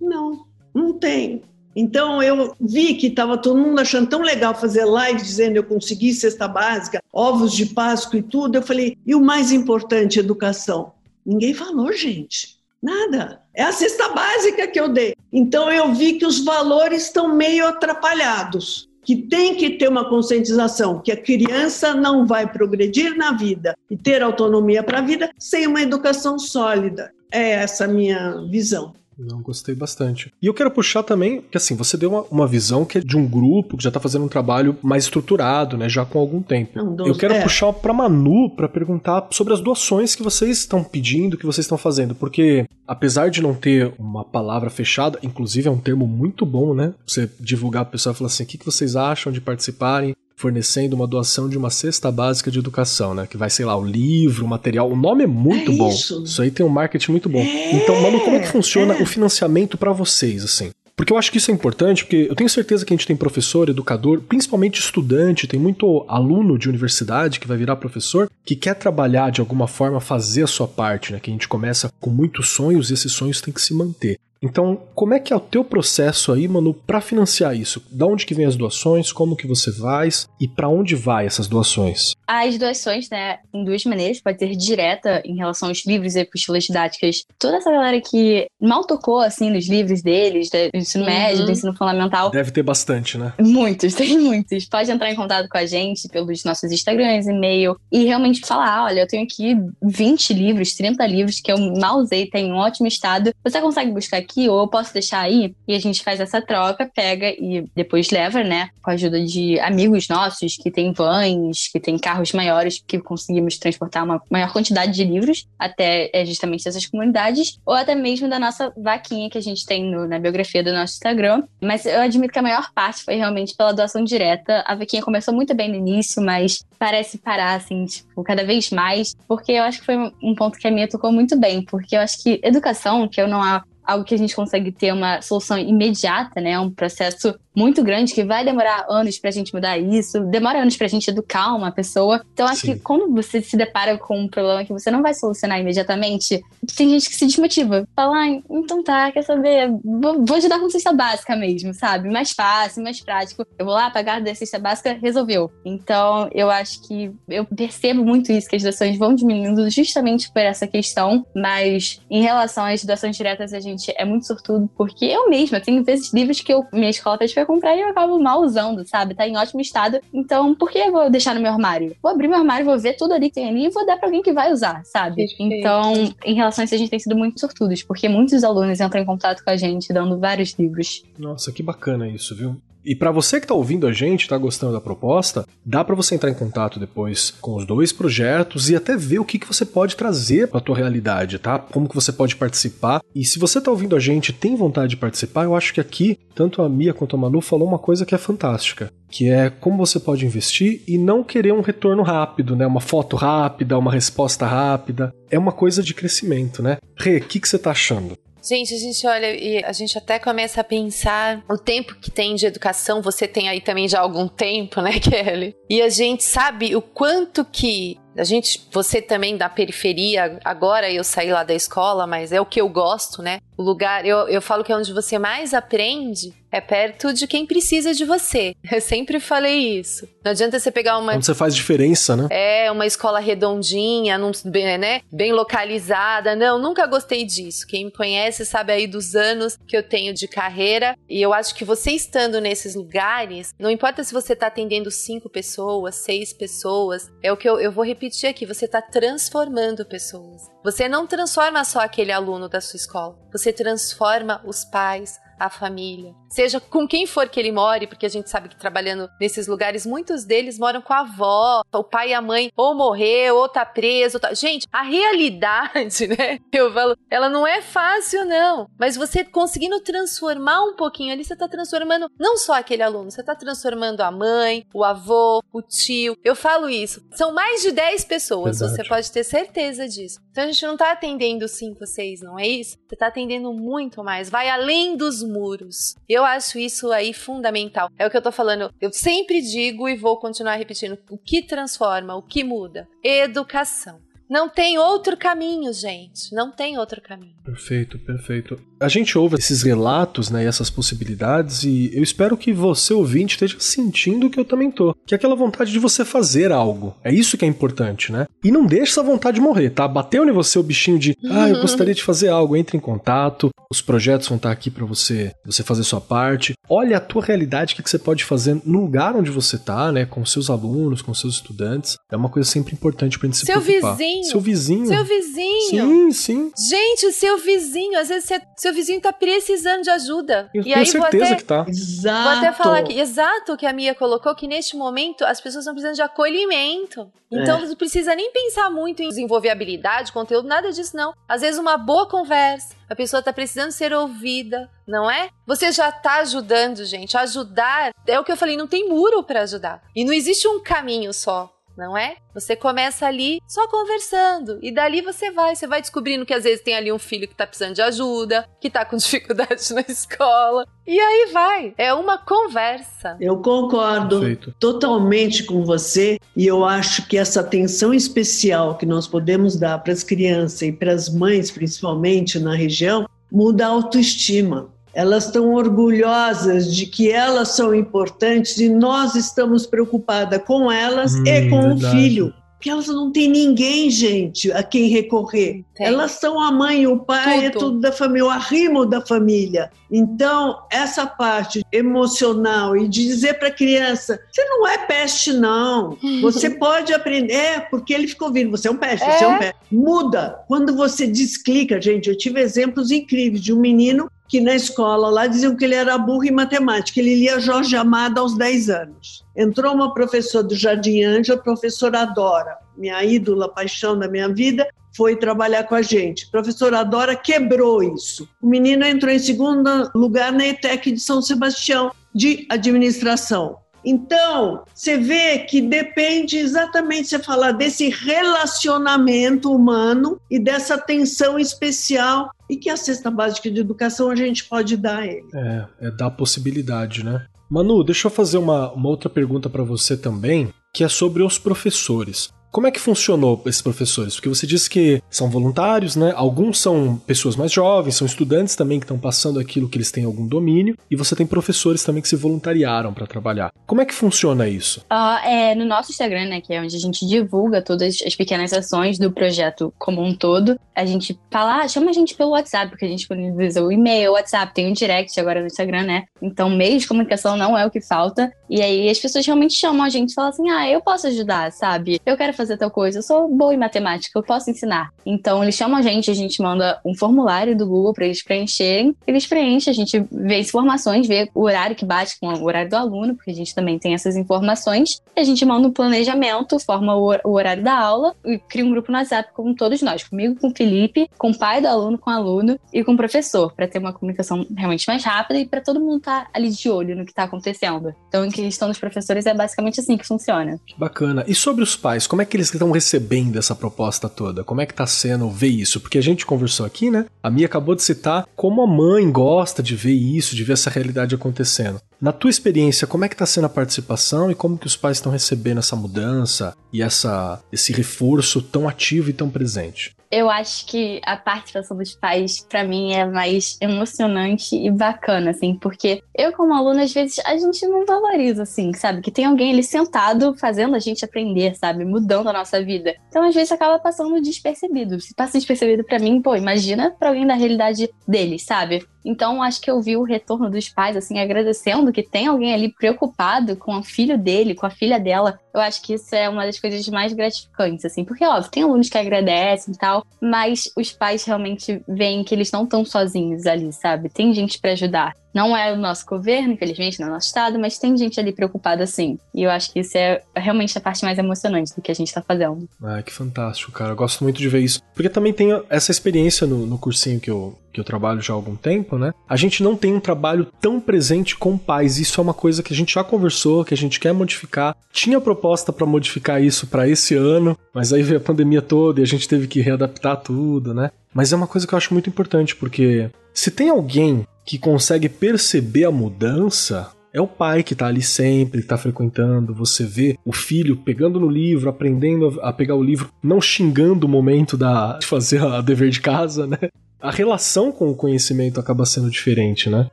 Speaker 3: Não, não tem. Então eu vi que estava todo mundo achando tão legal fazer live dizendo eu consegui cesta básica, ovos de Páscoa e tudo. Eu falei, e o mais importante, educação? Ninguém falou, gente. Nada. É a cesta básica que eu dei. Então eu vi que os valores estão meio atrapalhados que tem que ter uma conscientização que a criança não vai progredir na vida e ter autonomia para a vida sem uma educação sólida. É essa a minha visão.
Speaker 1: Não, gostei bastante. E eu quero puxar também, que assim, você deu uma, uma visão que é de um grupo que já tá fazendo um trabalho mais estruturado, né, já com algum tempo. Eu quero é. puxar pra Manu para perguntar sobre as doações que vocês estão pedindo, que vocês estão fazendo, porque apesar de não ter uma palavra fechada, inclusive é um termo muito bom, né, você divulgar pro pessoal e falar assim, o que, que vocês acham de participarem fornecendo uma doação de uma cesta básica de educação, né? Que vai, sei lá, o livro, o material. O nome é muito é bom. Isso. isso. aí tem um marketing muito bom. É, então, Manu, como é que funciona é. o financiamento para vocês, assim? Porque eu acho que isso é importante, porque eu tenho certeza que a gente tem professor, educador, principalmente estudante, tem muito aluno de universidade que vai virar professor, que quer trabalhar de alguma forma, fazer a sua parte, né? Que a gente começa com muitos sonhos e esses sonhos têm que se manter. Então, como é que é o teu processo aí, mano, para financiar isso? Da onde que vem as doações? Como que você faz e para onde vai essas doações?
Speaker 4: As doações, né, em duas maneiras, pode ser direta em relação aos livros e apostilas didáticas. Toda essa galera que mal tocou assim nos livros deles, do ensino uhum. médio, do ensino fundamental.
Speaker 1: Deve ter bastante, né?
Speaker 4: Muitos, tem muitos. Pode entrar em contato com a gente pelos nossos Instagrams, e-mail e realmente falar, olha, eu tenho aqui 20 livros, 30 livros que eu mal usei, tem em um ótimo estado. Você consegue buscar aqui aqui, ou eu posso deixar aí, e a gente faz essa troca, pega e depois leva, né? Com a ajuda de amigos nossos que têm vans, que têm carros maiores, que conseguimos transportar uma maior quantidade de livros até é, justamente essas comunidades, ou até mesmo da nossa vaquinha que a gente tem no, na biografia do nosso Instagram. Mas eu admito que a maior parte foi realmente pela doação direta. A vaquinha começou muito bem no início, mas parece parar, assim, tipo, cada vez mais, porque eu acho que foi um ponto que a minha tocou muito bem, porque eu acho que educação, que eu não algo que a gente consegue ter uma solução imediata, né? Um processo muito grande que vai demorar anos pra gente mudar isso, demora anos pra gente educar uma pessoa. Então, acho Sim. que quando você se depara com um problema que você não vai solucionar imediatamente, tem gente que se desmotiva. Fala, ah, então tá, quer saber? Vou, vou ajudar com cesta básica mesmo, sabe? Mais fácil, mais prático. Eu vou lá pagar da cesta básica, resolveu. Então, eu acho que eu percebo muito isso, que as doações vão diminuindo justamente por essa questão, mas em relação às doações diretas, a gente é muito sortudo, porque eu mesma tenho vezes livros que eu, minha escola pede pra comprar e eu acabo mal usando, sabe? Tá em ótimo estado. Então, por que eu vou deixar no meu armário? Vou abrir meu armário, vou ver tudo ali que tem ali e vou dar pra alguém que vai usar, sabe? Perfeito. Então, em relação a isso, a gente tem sido muito sortudos, porque muitos alunos entram em contato com a gente dando vários livros.
Speaker 1: Nossa, que bacana isso, viu? E para você que tá ouvindo a gente, tá gostando da proposta, dá para você entrar em contato depois com os dois projetos e até ver o que, que você pode trazer para tua realidade, tá? Como que você pode participar. E se você tá ouvindo a gente, tem vontade de participar, eu acho que aqui tanto a Mia quanto a Manu falou uma coisa que é fantástica, que é como você pode investir e não querer um retorno rápido, né? Uma foto rápida, uma resposta rápida. É uma coisa de crescimento, né? Rê, o que, que você tá achando?
Speaker 2: Gente, a gente olha e a gente até começa a pensar o tempo que tem de educação, você tem aí também já algum tempo, né, Kelly? E a gente sabe o quanto que a gente, você também da periferia, agora eu saí lá da escola, mas é o que eu gosto, né? O lugar, eu, eu falo que é onde você mais aprende é perto de quem precisa de você. Eu sempre falei isso. Não adianta você pegar uma.
Speaker 1: Onde você faz diferença, né?
Speaker 2: É, uma escola redondinha, num, bem, né? bem localizada. Não, nunca gostei disso. Quem me conhece sabe aí dos anos que eu tenho de carreira. E eu acho que você estando nesses lugares, não importa se você está atendendo cinco pessoas, seis pessoas, é o que eu, eu vou repetir aqui: você está transformando pessoas. Você não transforma só aquele aluno da sua escola, você transforma os pais, a família. Seja com quem for que ele more, porque a gente sabe que trabalhando nesses lugares, muitos deles moram com a avó, o pai e a mãe ou morreu, ou tá preso. Ou tá... Gente, a realidade, né? Eu falo, ela não é fácil, não. Mas você conseguindo transformar um pouquinho ali, você tá transformando não só aquele aluno, você tá transformando a mãe, o avô, o tio. Eu falo isso. São mais de 10 pessoas, Verdade. você pode ter certeza disso. Então a gente não tá atendendo 5, 6, não é isso? Você tá atendendo muito mais. Vai além dos muros. Eu acho isso aí fundamental. É o que eu tô falando. Eu sempre digo e vou continuar repetindo: o que transforma, o que muda? Educação. Não tem outro caminho, gente. Não tem outro caminho.
Speaker 1: Perfeito, perfeito. A gente ouve esses relatos, né, e essas possibilidades, e eu espero que você, ouvinte, esteja sentindo o que eu também tô. Que é aquela vontade de você fazer algo. É isso que é importante, né? E não deixe essa vontade morrer, tá? Bateu em você o bichinho de, ah, eu gostaria de fazer algo, entre em contato. Os projetos vão estar aqui para você, você fazer sua parte. Olha a tua realidade, o que você pode fazer no lugar onde você tá, né, com seus alunos, com seus estudantes. É uma coisa sempre importante pra gente se
Speaker 2: Seu
Speaker 1: preocupar.
Speaker 2: vizinho.
Speaker 1: Seu vizinho.
Speaker 2: Seu vizinho.
Speaker 1: Sim, sim.
Speaker 2: Gente, o seu vizinho, às vezes você seu vizinho tá precisando de ajuda.
Speaker 1: Eu
Speaker 2: e
Speaker 1: tenho
Speaker 2: aí
Speaker 1: certeza
Speaker 2: até,
Speaker 1: que tá.
Speaker 3: Exato.
Speaker 2: Vou até falar aqui, exato o que a Mia colocou, que neste momento as pessoas estão precisando de acolhimento. Então é. não precisa nem pensar muito em desenvolver habilidade, conteúdo, nada disso não. Às vezes uma boa conversa, a pessoa tá precisando ser ouvida, não é? Você já tá ajudando, gente. Ajudar é o que eu falei, não tem muro para ajudar. E não existe um caminho só não é? Você começa ali só conversando e dali você vai, você vai descobrindo que às vezes tem ali um filho que tá precisando de ajuda, que tá com dificuldade na escola. E aí vai, é uma conversa.
Speaker 3: Eu concordo Perfeito. totalmente com você e eu acho que essa atenção especial que nós podemos dar para as crianças e para as mães, principalmente na região, muda a autoestima elas estão orgulhosas de que elas são importantes e nós estamos preocupadas com elas hum, e com verdade. o filho. Porque elas não têm ninguém, gente, a quem recorrer. Tem. Elas são a mãe, o pai, tudo. é tudo da família, o arrimo da família. Então, essa parte emocional e de dizer para a criança: você não é peste, não. Você pode aprender. É, porque ele ficou ouvindo: você é um peste, é. você é um peste. Muda. Quando você desclica, gente, eu tive exemplos incríveis de um menino que na escola lá diziam que ele era burro em matemática, ele lia Jorge Amado aos 10 anos. Entrou uma professora do Jardim a professora Dora, minha ídola, paixão da minha vida, foi trabalhar com a gente. A professora Dora quebrou isso. O menino entrou em segundo lugar na ETEC de São Sebastião, de administração. Então, você vê que depende exatamente, você falar desse relacionamento humano e dessa atenção especial e que a cesta básica de educação a gente pode dar a ele.
Speaker 1: É, é dar possibilidade, né? Manu, deixa eu fazer uma, uma outra pergunta para você também, que é sobre os professores. Como é que funcionou esses professores? Porque você disse que são voluntários, né? Alguns são pessoas mais jovens, são estudantes também que estão passando aquilo que eles têm algum domínio, e você tem professores também que se voluntariaram para trabalhar. Como é que funciona isso?
Speaker 4: Uh, é, no nosso Instagram, né, que é onde a gente divulga todas as pequenas ações do projeto como um todo, a gente fala, ah, chama a gente pelo WhatsApp, porque a gente disponibiliza o e-mail, o WhatsApp, tem um direct agora no Instagram, né? Então, meio de comunicação não é o que falta. E aí as pessoas realmente chamam a gente e falam assim: ah, eu posso ajudar, sabe? Eu quero fazer fazer tal coisa, eu sou boa em matemática, eu posso ensinar. Então eles chamam a gente, a gente manda um formulário do Google para eles preencherem, eles preenchem, a gente vê as informações, vê o horário que bate com o horário do aluno, porque a gente também tem essas informações, e a gente manda um planejamento, forma o, horário da aula e cria um grupo no WhatsApp com todos nós, comigo, com o Felipe, com o pai do aluno, com o aluno e com o professor, para ter uma comunicação realmente mais rápida e para todo mundo estar tá ali de olho no que está acontecendo. Então, em questão dos professores, é basicamente assim que funciona.
Speaker 1: Bacana. E sobre os pais, como é que eles estão recebendo essa proposta toda? Como é que está sendo ver isso? Porque a gente conversou aqui, né? A Mia acabou de citar como a mãe gosta de ver isso, de ver essa realidade acontecendo. Na tua experiência, como é que está sendo a participação e como que os pais estão recebendo essa mudança e essa, esse reforço tão ativo e tão presente?
Speaker 4: Eu acho que a participação dos pais, para mim, é mais emocionante e bacana, assim, porque eu, como aluna, às vezes a gente não valoriza, assim, sabe? Que tem alguém ali sentado fazendo a gente aprender, sabe? Mudando a nossa vida. Então, às vezes, acaba passando despercebido. Se passa despercebido para mim, pô, imagina pra alguém da realidade deles, sabe? Então, acho que eu vi o retorno dos pais, assim, agradecendo que tem alguém ali preocupado com o filho dele, com a filha dela. Eu acho que isso é uma das coisas mais gratificantes, assim, porque, óbvio, tem alunos que agradecem e tal, mas os pais realmente veem que eles não estão sozinhos ali, sabe? Tem gente para ajudar. Não é o nosso governo, infelizmente, não é o nosso estado, mas tem gente ali preocupada sim. E eu acho que isso é realmente a parte mais emocionante do que a gente tá fazendo.
Speaker 1: Ah, que fantástico, cara. Eu gosto muito de ver isso. Porque também tem essa experiência no, no cursinho que eu, que eu trabalho já há algum tempo, né? A gente não tem um trabalho tão presente com pais. Isso é uma coisa que a gente já conversou, que a gente quer modificar. Tinha proposta para modificar isso para esse ano, mas aí veio a pandemia toda e a gente teve que readaptar tudo, né? Mas é uma coisa que eu acho muito importante, porque se tem alguém que consegue perceber a mudança, é o pai que está ali sempre, que tá frequentando. Você vê o filho pegando no livro, aprendendo a pegar o livro, não xingando o momento da, de fazer a dever de casa, né? A relação com o conhecimento acaba sendo diferente, né?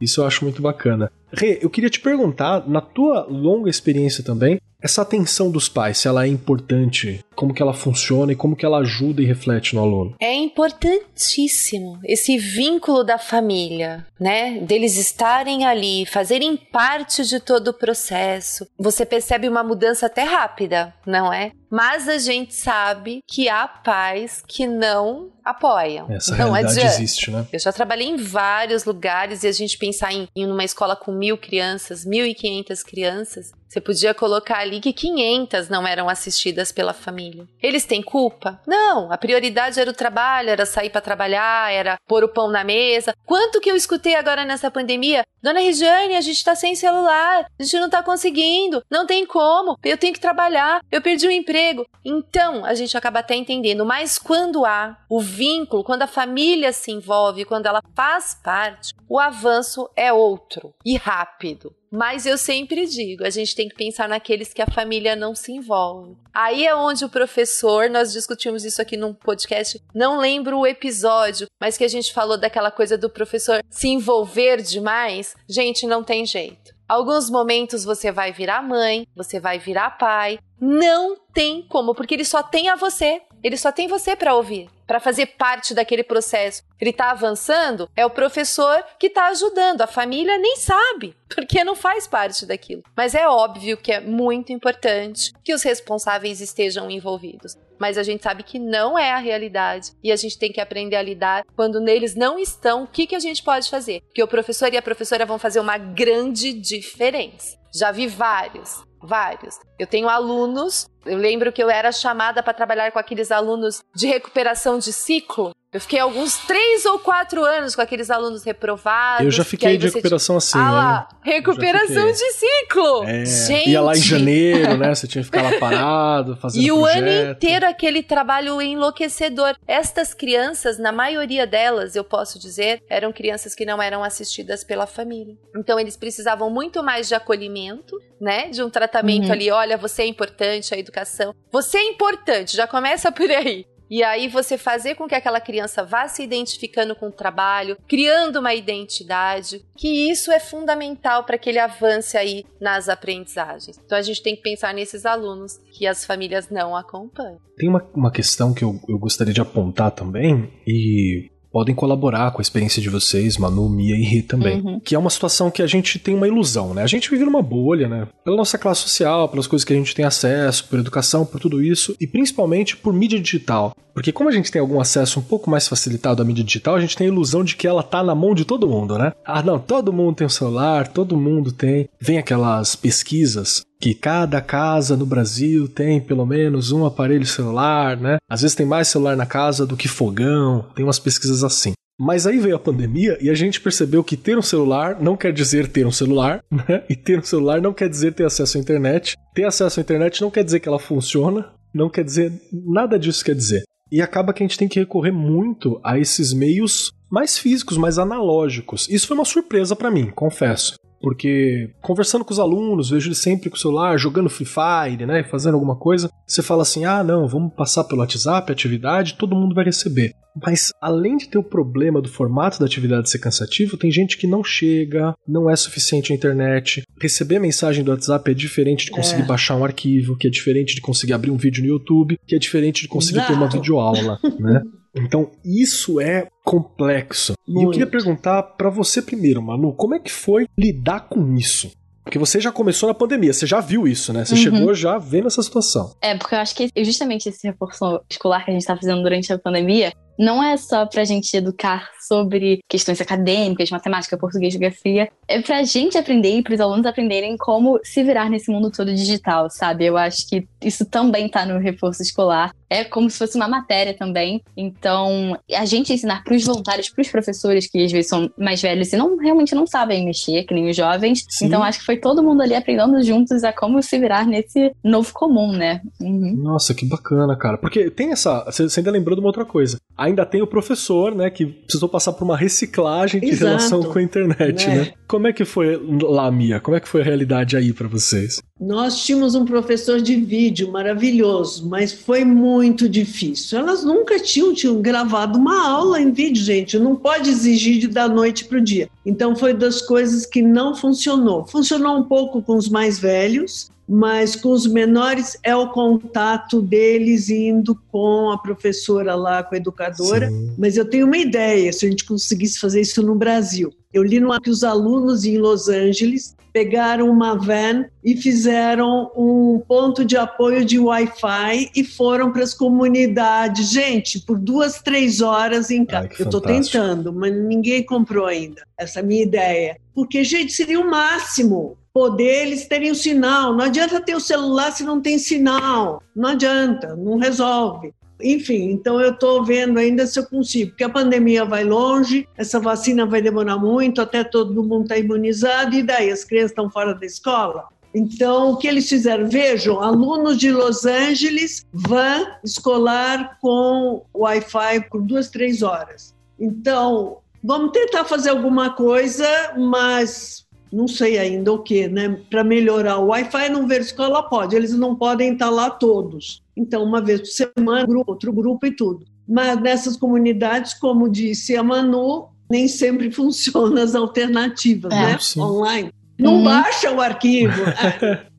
Speaker 1: Isso eu acho muito bacana. Rê, eu queria te perguntar, na tua longa experiência também, essa atenção dos pais, se ela é importante, como que ela funciona e como que ela ajuda e reflete no aluno?
Speaker 2: É importantíssimo esse vínculo da família, né? Deles estarem ali, fazerem parte de todo o processo. Você percebe uma mudança até rápida, não é? Mas a gente sabe que há pais que não apoiam.
Speaker 1: Essa
Speaker 2: não
Speaker 1: realidade
Speaker 2: adianta.
Speaker 1: existe, né?
Speaker 2: Eu já trabalhei em vários lugares e a gente pensar em, em uma escola com mil crianças, mil e quinhentas crianças, você podia colocar ali que 500 não eram assistidas pela família. Eles têm culpa? Não, a prioridade era o trabalho, era sair para trabalhar, era pôr o pão na mesa. Quanto que eu escutei agora nessa pandemia? Dona Regiane, a gente tá sem celular, a gente não tá conseguindo, não tem como, eu tenho que trabalhar, eu perdi o emprego. Então, a gente acaba até entendendo, mas quando há o vínculo, quando a família se envolve, quando ela faz parte, o avanço é outro e rápido. Mas eu sempre digo, a gente tem que pensar naqueles que a família não se envolve. Aí é onde o professor, nós discutimos isso aqui num podcast, não lembro o episódio, mas que a gente falou daquela coisa do professor se envolver demais. Gente, não tem jeito. Alguns momentos você vai virar mãe, você vai virar pai. Não tem como, porque ele só tem a você. Ele só tem você para ouvir, para fazer parte daquele processo. Ele está avançando, é o professor que está ajudando. A família nem sabe, porque não faz parte daquilo. Mas é óbvio que é muito importante que os responsáveis estejam envolvidos. Mas a gente sabe que não é a realidade e a gente tem que aprender a lidar quando neles não estão. O que, que a gente pode fazer? Porque o professor e a professora vão fazer uma grande diferença. Já vi vários vários. Eu tenho alunos, eu lembro que eu era chamada para trabalhar com aqueles alunos de recuperação de ciclo. Eu fiquei alguns três ou quatro anos com aqueles alunos reprovados.
Speaker 1: Eu já fiquei de recuperação assim,
Speaker 2: ah, lá, recuperação de ciclo.
Speaker 1: É,
Speaker 2: Gente.
Speaker 1: Ia lá em janeiro, né? Você tinha que ficar lá parado, fazendo
Speaker 2: E o
Speaker 1: projeto.
Speaker 2: ano inteiro aquele trabalho enlouquecedor. Estas crianças, na maioria delas, eu posso dizer, eram crianças que não eram assistidas pela família. Então eles precisavam muito mais de acolhimento, né? De um tratamento
Speaker 4: Uhum.
Speaker 2: ali, olha, você é importante, a educação. Você é importante, já começa por aí. E aí você fazer com que aquela criança vá se identificando com o trabalho, criando uma identidade, que isso é fundamental para que ele avance aí nas aprendizagens. Então a gente tem que pensar nesses alunos que as famílias não acompanham.
Speaker 1: Tem uma, uma questão que eu, eu gostaria de apontar também, e podem colaborar com a experiência de vocês, Manu, Mia e Ri também. Uhum. Que é uma situação que a gente tem uma ilusão, né? A gente vive numa bolha, né? Pela nossa classe social, pelas coisas que a gente tem acesso, por educação, por tudo isso, e principalmente por mídia digital. Porque como a gente tem algum acesso um pouco mais facilitado à mídia digital, a gente tem a ilusão de que ela tá na mão de todo mundo, né? Ah, não, todo mundo tem um celular, todo mundo tem. Vem aquelas pesquisas que cada casa no Brasil tem pelo menos um aparelho celular, né? Às vezes tem mais celular na casa do que fogão, tem umas pesquisas assim. Mas aí veio a pandemia e a gente percebeu que ter um celular não quer dizer ter um celular, né? E ter um celular não quer dizer ter acesso à internet. Ter acesso à internet não quer dizer que ela funciona, não quer dizer nada disso quer dizer. E acaba que a gente tem que recorrer muito a esses meios mais físicos, mais analógicos. Isso foi uma surpresa para mim, confesso. Porque conversando com os alunos, vejo eles sempre com o celular, jogando Free Fire, né, fazendo alguma coisa. Você fala assim: "Ah, não, vamos passar pelo WhatsApp, atividade, todo mundo vai receber". Mas além de ter o problema do formato da atividade ser cansativo, tem gente que não chega, não é suficiente a internet. Receber mensagem do WhatsApp é diferente de conseguir é. baixar um arquivo, que é diferente de conseguir abrir um vídeo no YouTube, que é diferente de conseguir Exato. ter uma videoaula, né? Então, isso é complexo. Muito. E eu queria perguntar para você primeiro, Manu, como é que foi lidar com isso? Porque você já começou na pandemia, você já viu isso, né? Você uhum. chegou já vendo essa situação.
Speaker 4: É, porque eu acho que justamente esse reforço escolar que a gente tá fazendo durante a pandemia não é só pra gente educar sobre questões acadêmicas, matemática, português, geografia. É pra gente aprender e pros alunos aprenderem como se virar nesse mundo todo digital, sabe? Eu acho que isso também tá no reforço escolar. É como se fosse uma matéria também. Então, a gente ensinar pros voluntários, pros professores, que às vezes são mais velhos e não realmente não sabem mexer, que nem os jovens. Sim. Então, acho que foi todo mundo ali aprendendo juntos a como se virar nesse novo comum, né?
Speaker 1: Uhum. Nossa, que bacana, cara. Porque tem essa. Você ainda lembrou de uma outra coisa. Ainda tem o professor, né, que precisou passar por uma reciclagem de Exato, relação com a internet, né? né? Como é que foi lá, Mia? Como é que foi a realidade aí para vocês?
Speaker 3: Nós tínhamos um professor de vídeo maravilhoso, mas foi muito difícil. Elas nunca tinham, tinham gravado uma aula em vídeo, gente. Não pode exigir da noite para o dia. Então foi das coisas que não funcionou. Funcionou um pouco com os mais velhos, mas com os menores é o contato deles indo com a professora lá, com a educadora. Sim. Mas eu tenho uma ideia, se a gente conseguisse fazer isso no Brasil. Eu li no que os alunos em Los Angeles pegaram uma van e fizeram um ponto de apoio de Wi-Fi e foram para as comunidades. Gente, por duas, três horas em casa. eu estou tentando, mas ninguém comprou ainda essa minha ideia. Porque, gente, seria o máximo poder eles terem o sinal. Não adianta ter o celular se não tem sinal. Não adianta, não resolve. Enfim, então eu estou vendo ainda se eu consigo, porque a pandemia vai longe, essa vacina vai demorar muito, até todo mundo estar tá imunizado, e daí as crianças estão fora da escola? Então, o que eles fizeram? Vejam, alunos de Los Angeles, van escolar com Wi-Fi por duas, três horas. Então, vamos tentar fazer alguma coisa, mas não sei ainda o que, né? Para melhorar o Wi-Fi no Ver Escola pode, eles não podem estar lá todos. Então, uma vez por semana, grupo, outro grupo e tudo. Mas nessas comunidades, como disse a Manu, nem sempre funcionam as alternativas, é, né? Sim. Online. Não uhum. baixa o arquivo.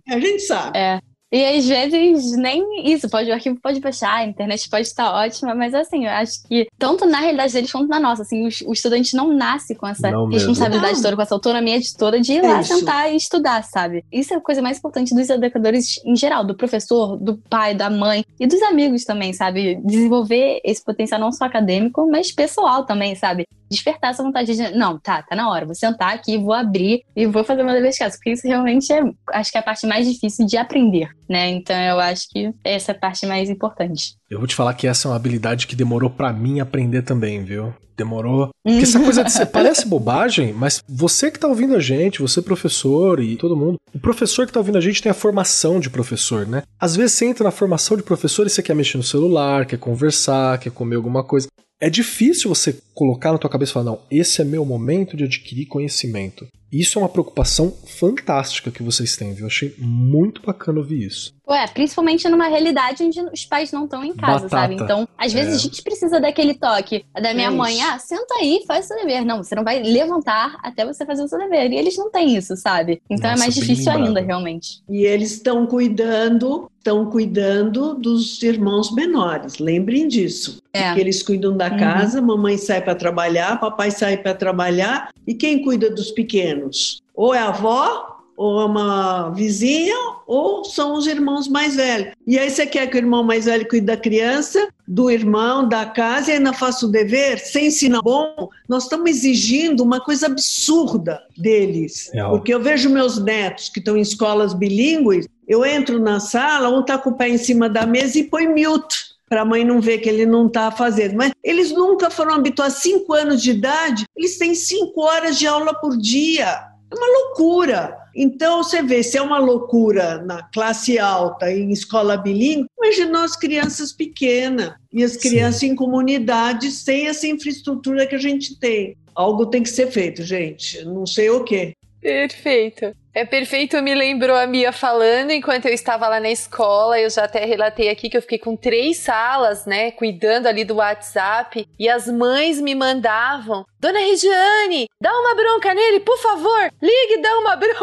Speaker 3: a gente sabe.
Speaker 4: É. E às vezes nem isso, pode, o arquivo pode baixar, a internet pode estar ótima, mas assim, eu acho que tanto na realidade deles quanto na nossa, assim, o, o estudante não nasce com essa não responsabilidade toda, com essa autonomia de toda de ir lá isso. sentar e estudar, sabe? Isso é a coisa mais importante dos educadores em geral, do professor, do pai, da mãe e dos amigos também, sabe? Desenvolver esse potencial não só acadêmico, mas pessoal também, sabe? Despertar essa vontade de, não, tá, tá na hora, vou sentar aqui, vou abrir e vou fazer uma dever de casa, porque isso realmente é, acho que é a parte mais difícil de aprender, né? Então eu acho que essa é a parte mais importante.
Speaker 1: Eu vou te falar que essa é uma habilidade que demorou para mim aprender também, viu? Demorou. Porque essa coisa de ser, parece bobagem, mas você que tá ouvindo a gente, você professor e todo mundo, o professor que tá ouvindo a gente tem a formação de professor, né? Às vezes você entra na formação de professor e você quer mexer no celular, quer conversar, quer comer alguma coisa é difícil você colocar na tua cabeça e falar, não, esse é meu momento de adquirir conhecimento. Isso é uma preocupação fantástica que vocês têm, viu? Eu achei muito bacana ouvir isso.
Speaker 4: Ué, principalmente numa realidade onde os pais não estão em casa,
Speaker 1: Batata.
Speaker 4: sabe? Então, às vezes
Speaker 1: É.
Speaker 4: a gente precisa daquele toque da minha
Speaker 3: É
Speaker 4: mãe, ah, senta aí, faz o seu dever. Não, você não vai levantar até você fazer o seu dever. E eles não têm isso, sabe? Então
Speaker 1: Nossa,
Speaker 4: é mais difícil
Speaker 1: lembrado.
Speaker 4: ainda, realmente.
Speaker 3: E eles estão cuidando, estão cuidando dos irmãos menores. Lembrem disso.
Speaker 4: É.
Speaker 3: Que eles cuidam da
Speaker 4: Uhum.
Speaker 3: casa, mamãe sai para trabalhar, papai sai para trabalhar. E quem cuida dos pequenos? Ou é a avó, ou é uma vizinha, ou são os irmãos mais velhos. E aí você quer que o irmão mais velho cuide da criança, do irmão, da casa, e ainda faça o dever, sem ensinar bom? Nós estamos exigindo uma coisa absurda deles.
Speaker 1: Real.
Speaker 3: Porque eu vejo meus netos que estão em escolas bilíngues, eu entro na sala, um está com o pé em cima da mesa e põe mute para a mãe não ver que ele não está fazendo. Mas eles nunca foram habituados, cinco anos de idade, eles têm cinco horas de aula por dia. É uma loucura. Então, você vê, se é uma loucura na classe alta, em escola bilíngue, imagina as crianças pequenas e as
Speaker 1: Sim.
Speaker 3: crianças em comunidades sem essa infraestrutura que a gente tem. Algo tem que ser feito, gente. Não sei o quê.
Speaker 2: Perfeito. É perfeito, me lembrou a Mia falando enquanto eu estava lá na escola. Eu já até relatei aqui que eu fiquei com três salas, né, cuidando ali do WhatsApp. E as mães me mandavam: Dona Regiane, dá uma bronca nele, por favor, ligue dá uma bronca.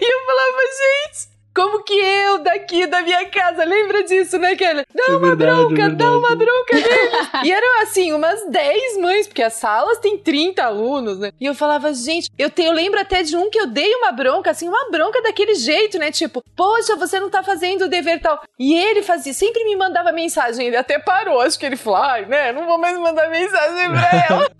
Speaker 2: E eu falava, gente. Como que eu daqui da minha casa, lembra disso, né, Kelly? Dá
Speaker 1: É
Speaker 2: uma
Speaker 1: verdade,
Speaker 2: bronca,
Speaker 1: é
Speaker 2: dá uma bronca nele. e eram assim, umas 10 mães, porque as salas têm 30 alunos, né? E eu falava, gente, eu, tenho, eu lembro até de um que eu dei uma bronca, assim, uma bronca daquele jeito, né? Tipo, poxa, você não tá fazendo o dever tal. E ele fazia, sempre me mandava mensagem, ele até parou, acho que ele falou, ai, né, não vou mais mandar mensagem pra ela.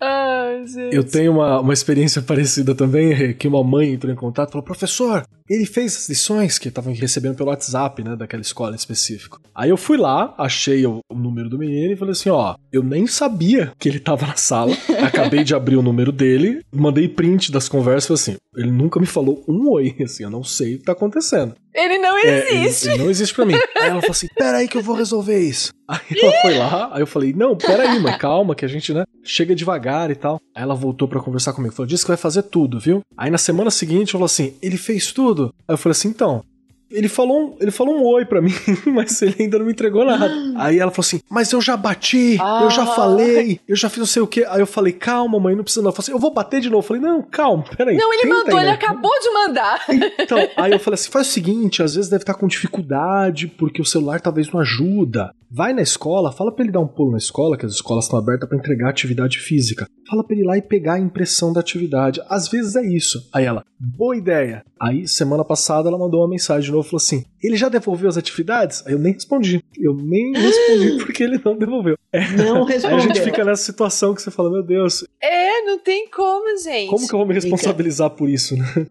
Speaker 2: Ai, gente.
Speaker 1: Eu tenho uma, uma experiência parecida também, que uma mãe entrou em contato e falou: professor, ele fez as lições que estavam recebendo pelo WhatsApp, né, daquela escola em específico. Aí eu fui lá, achei o, o número do menino e falei assim: ó, eu nem sabia que ele tava na sala, acabei de abrir o número dele, mandei print das conversas e falei assim: ele nunca me falou um oi, assim, eu não sei o que tá acontecendo.
Speaker 2: Ele não
Speaker 1: É, ele-
Speaker 2: existe.
Speaker 1: ele não existe pra mim. Aí ela falou assim: peraí que eu vou resolver isso. Aí ela foi lá, aí eu falei: não, peraí, mãe, calma, que a gente, né, chega devagar e tal. Aí ela voltou pra conversar comigo, falou: disse que vai fazer tudo, viu? Aí na semana seguinte falou assim: ele fez tudo? Aí eu falei assim: então. Ele falou, um, ele falou um oi pra mim, mas ele ainda não me entregou nada. Aí ela falou assim: Mas eu já bati, eu já
Speaker 2: Ah.
Speaker 1: falei, eu já fiz não sei o quê. Aí eu falei: Calma, mãe, não precisa não. Ela falou assim: Eu vou bater de novo. Eu falei: Não, calma, peraí.
Speaker 2: Não, ele
Speaker 1: tenta
Speaker 2: mandou, ele acabou de mandar.
Speaker 1: Então, aí eu falei assim: faz o seguinte, às vezes deve estar com dificuldade, porque o celular talvez não ajuda. Vai na escola, fala pra ele dar um pulo na escola, que as escolas estão abertas pra entregar atividade física. Fala pra ele ir lá e pegar a impressão da atividade. Às vezes é isso. Aí ela, boa ideia. Aí, semana passada, ela mandou uma mensagem de novo, falou assim: ele já devolveu as atividades? Aí eu nem respondi. Eu nem respondi porque ele não devolveu.
Speaker 3: Não
Speaker 1: Aí a gente
Speaker 3: respondeu.
Speaker 1: fica nessa situação que você fala, meu Deus,
Speaker 2: É, não tem como, gente.
Speaker 1: como que eu vou me responsabilizar por isso, né?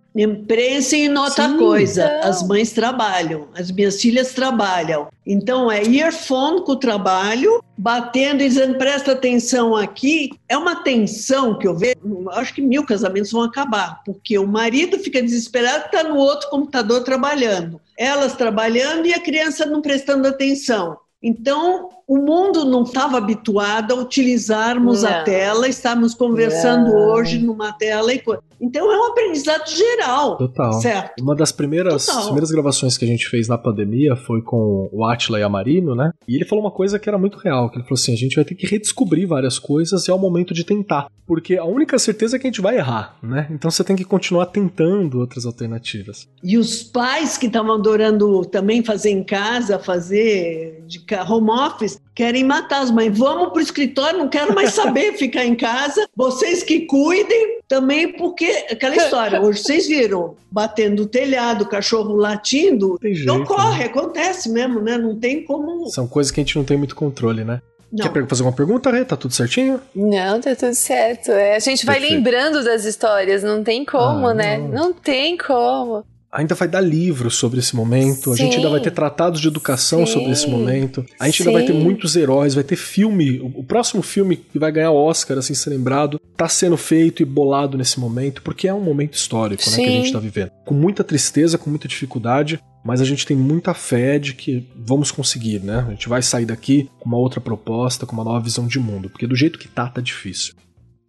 Speaker 3: Pensem em outra
Speaker 1: Sim.
Speaker 3: coisa.
Speaker 2: Então.
Speaker 3: As mães trabalham, as minhas filhas trabalham. Então é earphone com o trabalho, batendo e dizendo presta atenção aqui. É uma tensão que eu vejo. Acho que mil casamentos vão acabar, porque o marido fica desesperado, está no outro computador trabalhando. Elas trabalhando e a criança não prestando atenção. Então, o mundo não estava habituado a utilizarmos a
Speaker 2: Não.
Speaker 3: tela, estamos conversando
Speaker 2: Não.
Speaker 3: hoje numa tela e coisa. Então, é um aprendizado geral.
Speaker 1: Total.
Speaker 3: Certo.
Speaker 1: Uma das primeiras,
Speaker 3: Total.
Speaker 1: primeiras gravações que a gente fez na pandemia foi com o Atila e a Marino, né? E ele falou uma coisa que era muito real, que ele falou assim, a gente vai ter que redescobrir várias coisas e é o momento de tentar, porque a única certeza é que a gente vai errar, né? Então você tem que continuar tentando outras alternativas.
Speaker 3: E os pais que estavam adorando também fazer em casa, fazer de home office, querem matar as mães. Vamos para o escritório, não quero mais saber ficar em casa. Vocês que cuidem também, porque aquela história, hoje vocês viram, batendo o telhado, o cachorro latindo,
Speaker 1: Tem jeito,
Speaker 3: ocorre, acontece mesmo, né? Não tem como.
Speaker 1: São coisas que a gente não tem muito controle, né?
Speaker 3: Não.
Speaker 1: Quer fazer uma pergunta, Rê? Tá tudo certinho?
Speaker 2: Não, tá tudo certo. É, a gente vai
Speaker 1: Perfeito.
Speaker 2: lembrando das histórias, não tem como,
Speaker 1: Ah,
Speaker 2: né?
Speaker 1: não.
Speaker 2: Não tem como.
Speaker 1: Ainda vai dar livro sobre esse momento, a gente
Speaker 2: Sim.
Speaker 1: ainda vai ter tratados de educação
Speaker 2: Sim.
Speaker 1: sobre esse momento, a gente ainda vai ter
Speaker 2: Sim.
Speaker 1: muitos heróis, vai ter filme, o próximo filme que vai ganhar o Oscar, assim, ser lembrado, tá sendo feito e bolado nesse momento, porque é um momento histórico, né, que a
Speaker 2: Sim.
Speaker 1: gente tá vivendo. Com muita tristeza, com muita dificuldade, mas a gente tem muita fé de que vamos conseguir, né? A gente vai sair daqui com uma outra proposta, com uma nova visão de mundo, porque do jeito que tá, tá difícil.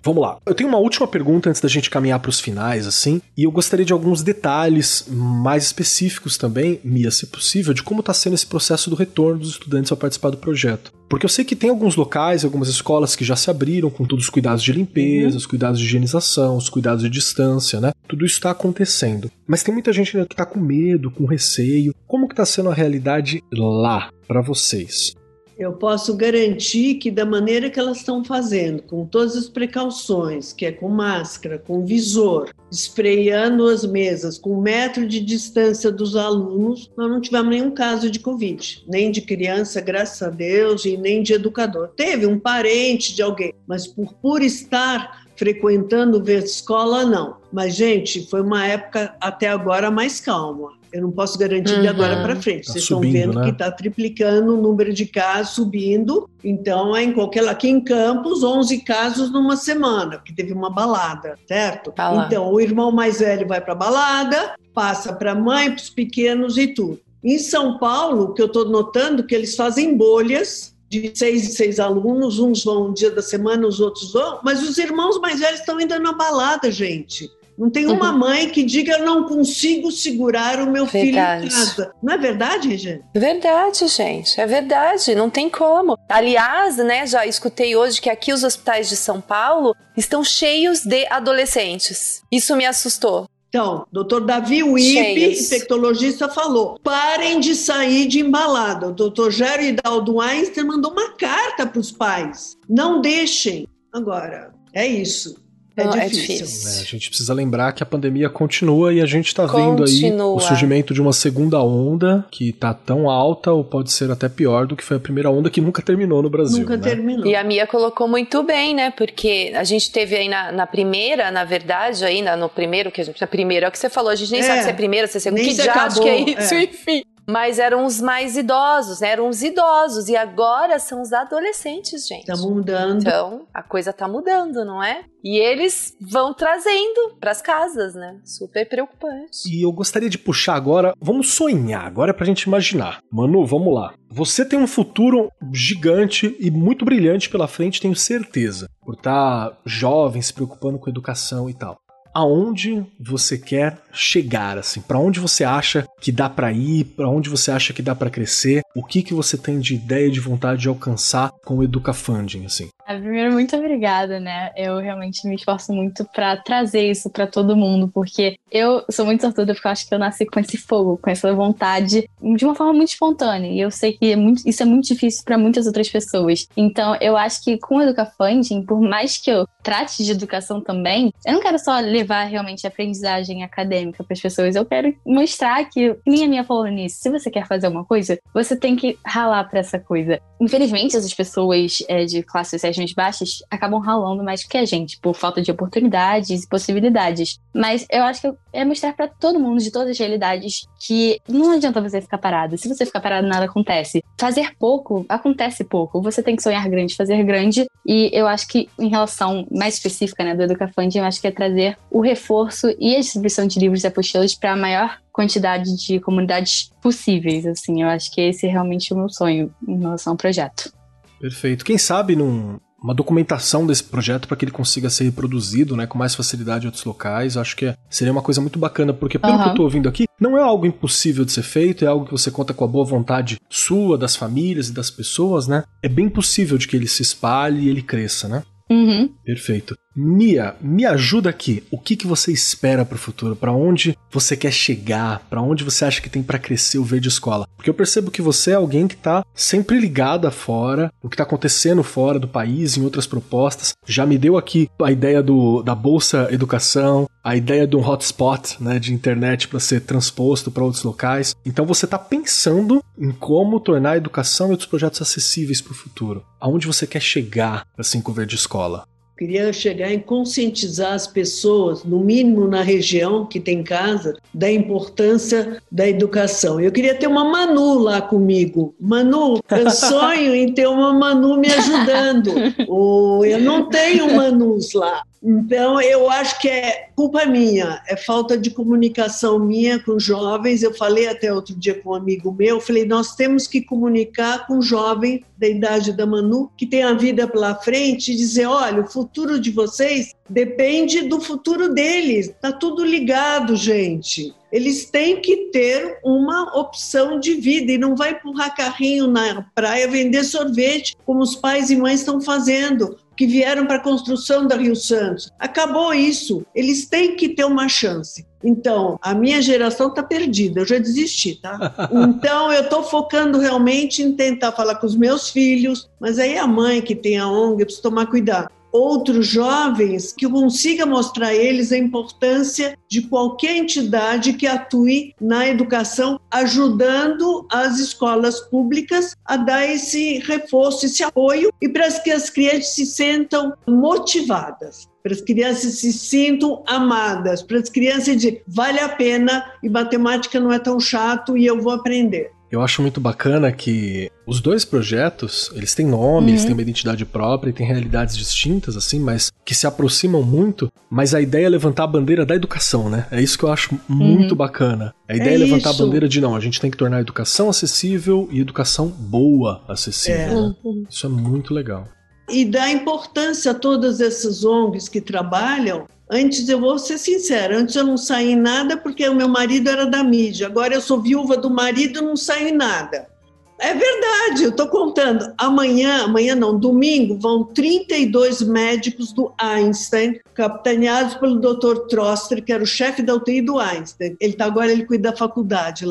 Speaker 1: Vamos lá. Eu tenho uma última pergunta antes da gente caminhar para os finais, assim, e eu gostaria de alguns detalhes mais específicos também, Mia, se possível, de como está sendo esse processo do retorno dos estudantes ao participar do projeto. Porque eu sei que tem alguns locais, algumas escolas que já se abriram com todos os cuidados de limpeza, uhum. os cuidados de higienização, os cuidados de distância, né? Tudo isso está acontecendo. Mas tem muita gente que está com medo, com receio. Como que está sendo a realidade lá para vocês?
Speaker 3: Eu posso garantir que da maneira que elas estão fazendo, com todas as precauções, que é com máscara, com visor, esfreando as mesas, com um metro de distância dos alunos, nós não tivemos nenhum caso de Covid, nem de criança, graças a Deus, e nem de educador. Teve um parente de alguém, mas por, por estar frequentando ver escola, não. Mas, gente, foi uma época até agora mais calma. Eu não posso garantir uhum. de agora para frente. Tá Vocês subindo, estão vendo né? que está triplicando o número de casos, subindo. Então, é em qualquer. Aqui em Campos, 11 casos numa semana, porque teve uma balada, certo? Tá então, o irmão mais velho vai para a balada, passa para a mãe, para os pequenos e tudo. Em São Paulo, que eu estou notando que eles fazem bolhas de seis e seis alunos, uns vão um dia da semana, os outros vão, mas os irmãos mais velhos estão indo na balada, gente. Não tem uma uhum. mãe que diga eu não consigo segurar o meu verdade. filho em casa. Não é verdade, Regina?
Speaker 2: Verdade, gente. É verdade. Não tem como. Aliás, né, já escutei hoje que aqui os hospitais de São Paulo estão cheios de adolescentes. Isso me assustou.
Speaker 3: Então, doutor Davi Wipe, infectologista, falou: parem de sair de embalada. O doutor Jairo Hidalgo Einstein mandou uma carta para os pais. Não deixem. Agora, é isso. É, Não, é difícil. É difícil.
Speaker 1: É, a gente precisa lembrar que a pandemia continua e a gente está vendo aí o surgimento de uma segunda onda que está tão alta ou pode ser até pior do que foi a primeira onda que nunca terminou no Brasil.
Speaker 3: Nunca
Speaker 1: né?
Speaker 3: terminou.
Speaker 2: E a Mia colocou muito bem, né? Porque a gente teve aí na, na primeira, na verdade, aí no primeiro que a gente. Na primeira, é o que você falou, a gente nem é, sabe se é primeira, se é segunda. Que diacho que é isso, é. enfim. Mas eram os mais idosos, né? Eram os idosos. E agora são os adolescentes, gente.
Speaker 3: Tá mudando.
Speaker 2: Então, a coisa tá mudando, não é? E eles vão trazendo para as casas, né? Super preocupante.
Speaker 1: E eu gostaria de puxar agora, vamos sonhar, agora é pra gente imaginar. Manu, vamos lá. Você tem um futuro gigante e muito brilhante pela frente, tenho certeza. Por estar tá jovem, se preocupando com educação e tal aonde você quer chegar, assim, para onde você acha que dá para ir, para onde você acha que dá para crescer, o que que você tem de ideia, de vontade de alcançar com o Educafunding, assim.
Speaker 4: Ah, primeiro, muito obrigada, né? Eu realmente me esforço muito para trazer isso para todo mundo, porque eu sou muito sortuda porque eu acho que eu nasci com esse fogo, com essa vontade, de uma forma muito espontânea. E eu sei que é muito, isso é muito difícil para muitas outras pessoas. Então, eu acho que com o Educafunding, por mais que eu trate de educação também, eu não quero só levar realmente a aprendizagem acadêmica para as pessoas, eu quero mostrar que, nem a minha falou nisso, se você quer fazer uma coisa, você tem que ralar para essa coisa. Infelizmente, as pessoas é, de classe regiões baixas acabam ralando mais que a gente, por falta de oportunidades e possibilidades. Mas eu acho que é mostrar para todo mundo, de todas as realidades, que não adianta você ficar parado. Se você ficar parado, nada acontece. Fazer pouco, acontece pouco. Você tem que sonhar grande, fazer grande. E eu acho que, em relação mais específica né, do Educafund, eu acho que é trazer o reforço e a distribuição de livros e apostilas para a maior quantidade de comunidades possíveis. Assim, eu acho que esse é realmente o meu sonho em relação ao projeto.
Speaker 1: Perfeito. Quem sabe num, uma documentação desse projeto para que ele consiga ser reproduzido né, com mais facilidade em outros locais. Eu acho que seria uma coisa muito bacana, porque pelo uhum. que eu estou ouvindo aqui, não é algo impossível de ser feito, é algo que você conta com a boa vontade sua, das famílias e das pessoas, né? É bem possível de que ele se espalhe e ele cresça, né?
Speaker 4: Uhum.
Speaker 1: Perfeito. Mia, me ajuda aqui. O que, que você espera para o futuro? Para onde você quer chegar? Para onde você acha que tem para crescer o Verde Escola? Porque eu percebo que você é alguém que está sempre ligada fora, o que está acontecendo fora do país, em outras propostas. Já me deu aqui a ideia do, da Bolsa Educação, a ideia de um hotspot né, de internet para ser transposto para outros locais. Então você está pensando em como tornar a educação e outros projetos acessíveis para o futuro. Aonde você quer chegar assim com o Verde Escola?
Speaker 3: Queria chegar em conscientizar as pessoas, no mínimo na região que tem casa, da importância da educação. Eu queria ter uma Manu lá comigo. Manu, eu sonho em ter uma Manu me ajudando. Ou eu não tenho Manus lá. Então, eu acho que é culpa minha, é falta de comunicação minha com jovens. Eu falei até outro dia com um amigo meu, falei, nós temos que comunicar com jovens da idade da Manu, que tem a vida pela frente, e dizer, olha, o futuro de vocês depende do futuro deles. Tá tudo ligado, gente. Eles têm que ter uma opção de vida e não vai empurrar carrinho na praia vender sorvete, como os pais e mães estão fazendo que vieram para a construção da Rio Santos. Acabou isso. Eles têm que ter uma chance. Então, a minha geração está perdida, eu já desisti, tá? Então, eu estou focando realmente em tentar falar com os meus filhos, mas aí a mãe que tem a ONG, eu preciso tomar cuidado outros jovens que consiga mostrar a eles a importância de qualquer entidade que atue na educação, ajudando as escolas públicas a dar esse reforço, esse apoio e para que as crianças se sentam motivadas para as crianças se sintam amadas, para as crianças dizem, vale a pena e matemática não é tão chato e eu vou aprender.
Speaker 1: Eu acho muito bacana que os dois projetos, eles têm nome, uhum. eles têm uma identidade própria e têm realidades distintas, assim, mas que se aproximam muito. Mas a ideia é levantar a bandeira da educação, né? É isso que eu acho muito uhum. bacana. A ideia é, é levantar isso. a bandeira de não, a gente tem que tornar a educação acessível e educação boa acessível. É. Né? Isso é muito legal.
Speaker 3: E dá importância a todas essas ONGs que trabalham Antes, eu vou ser sincera, antes eu não saí em nada porque o meu marido era da mídia. Agora eu sou viúva do marido e não saio em nada. É verdade, eu estou contando. Amanhã, amanhã não, domingo, vão 32 médicos do Einstein, capitaneados pelo Dr. Troster, que era o chefe da UTI do Einstein. Ele tá, agora ele cuida da faculdade.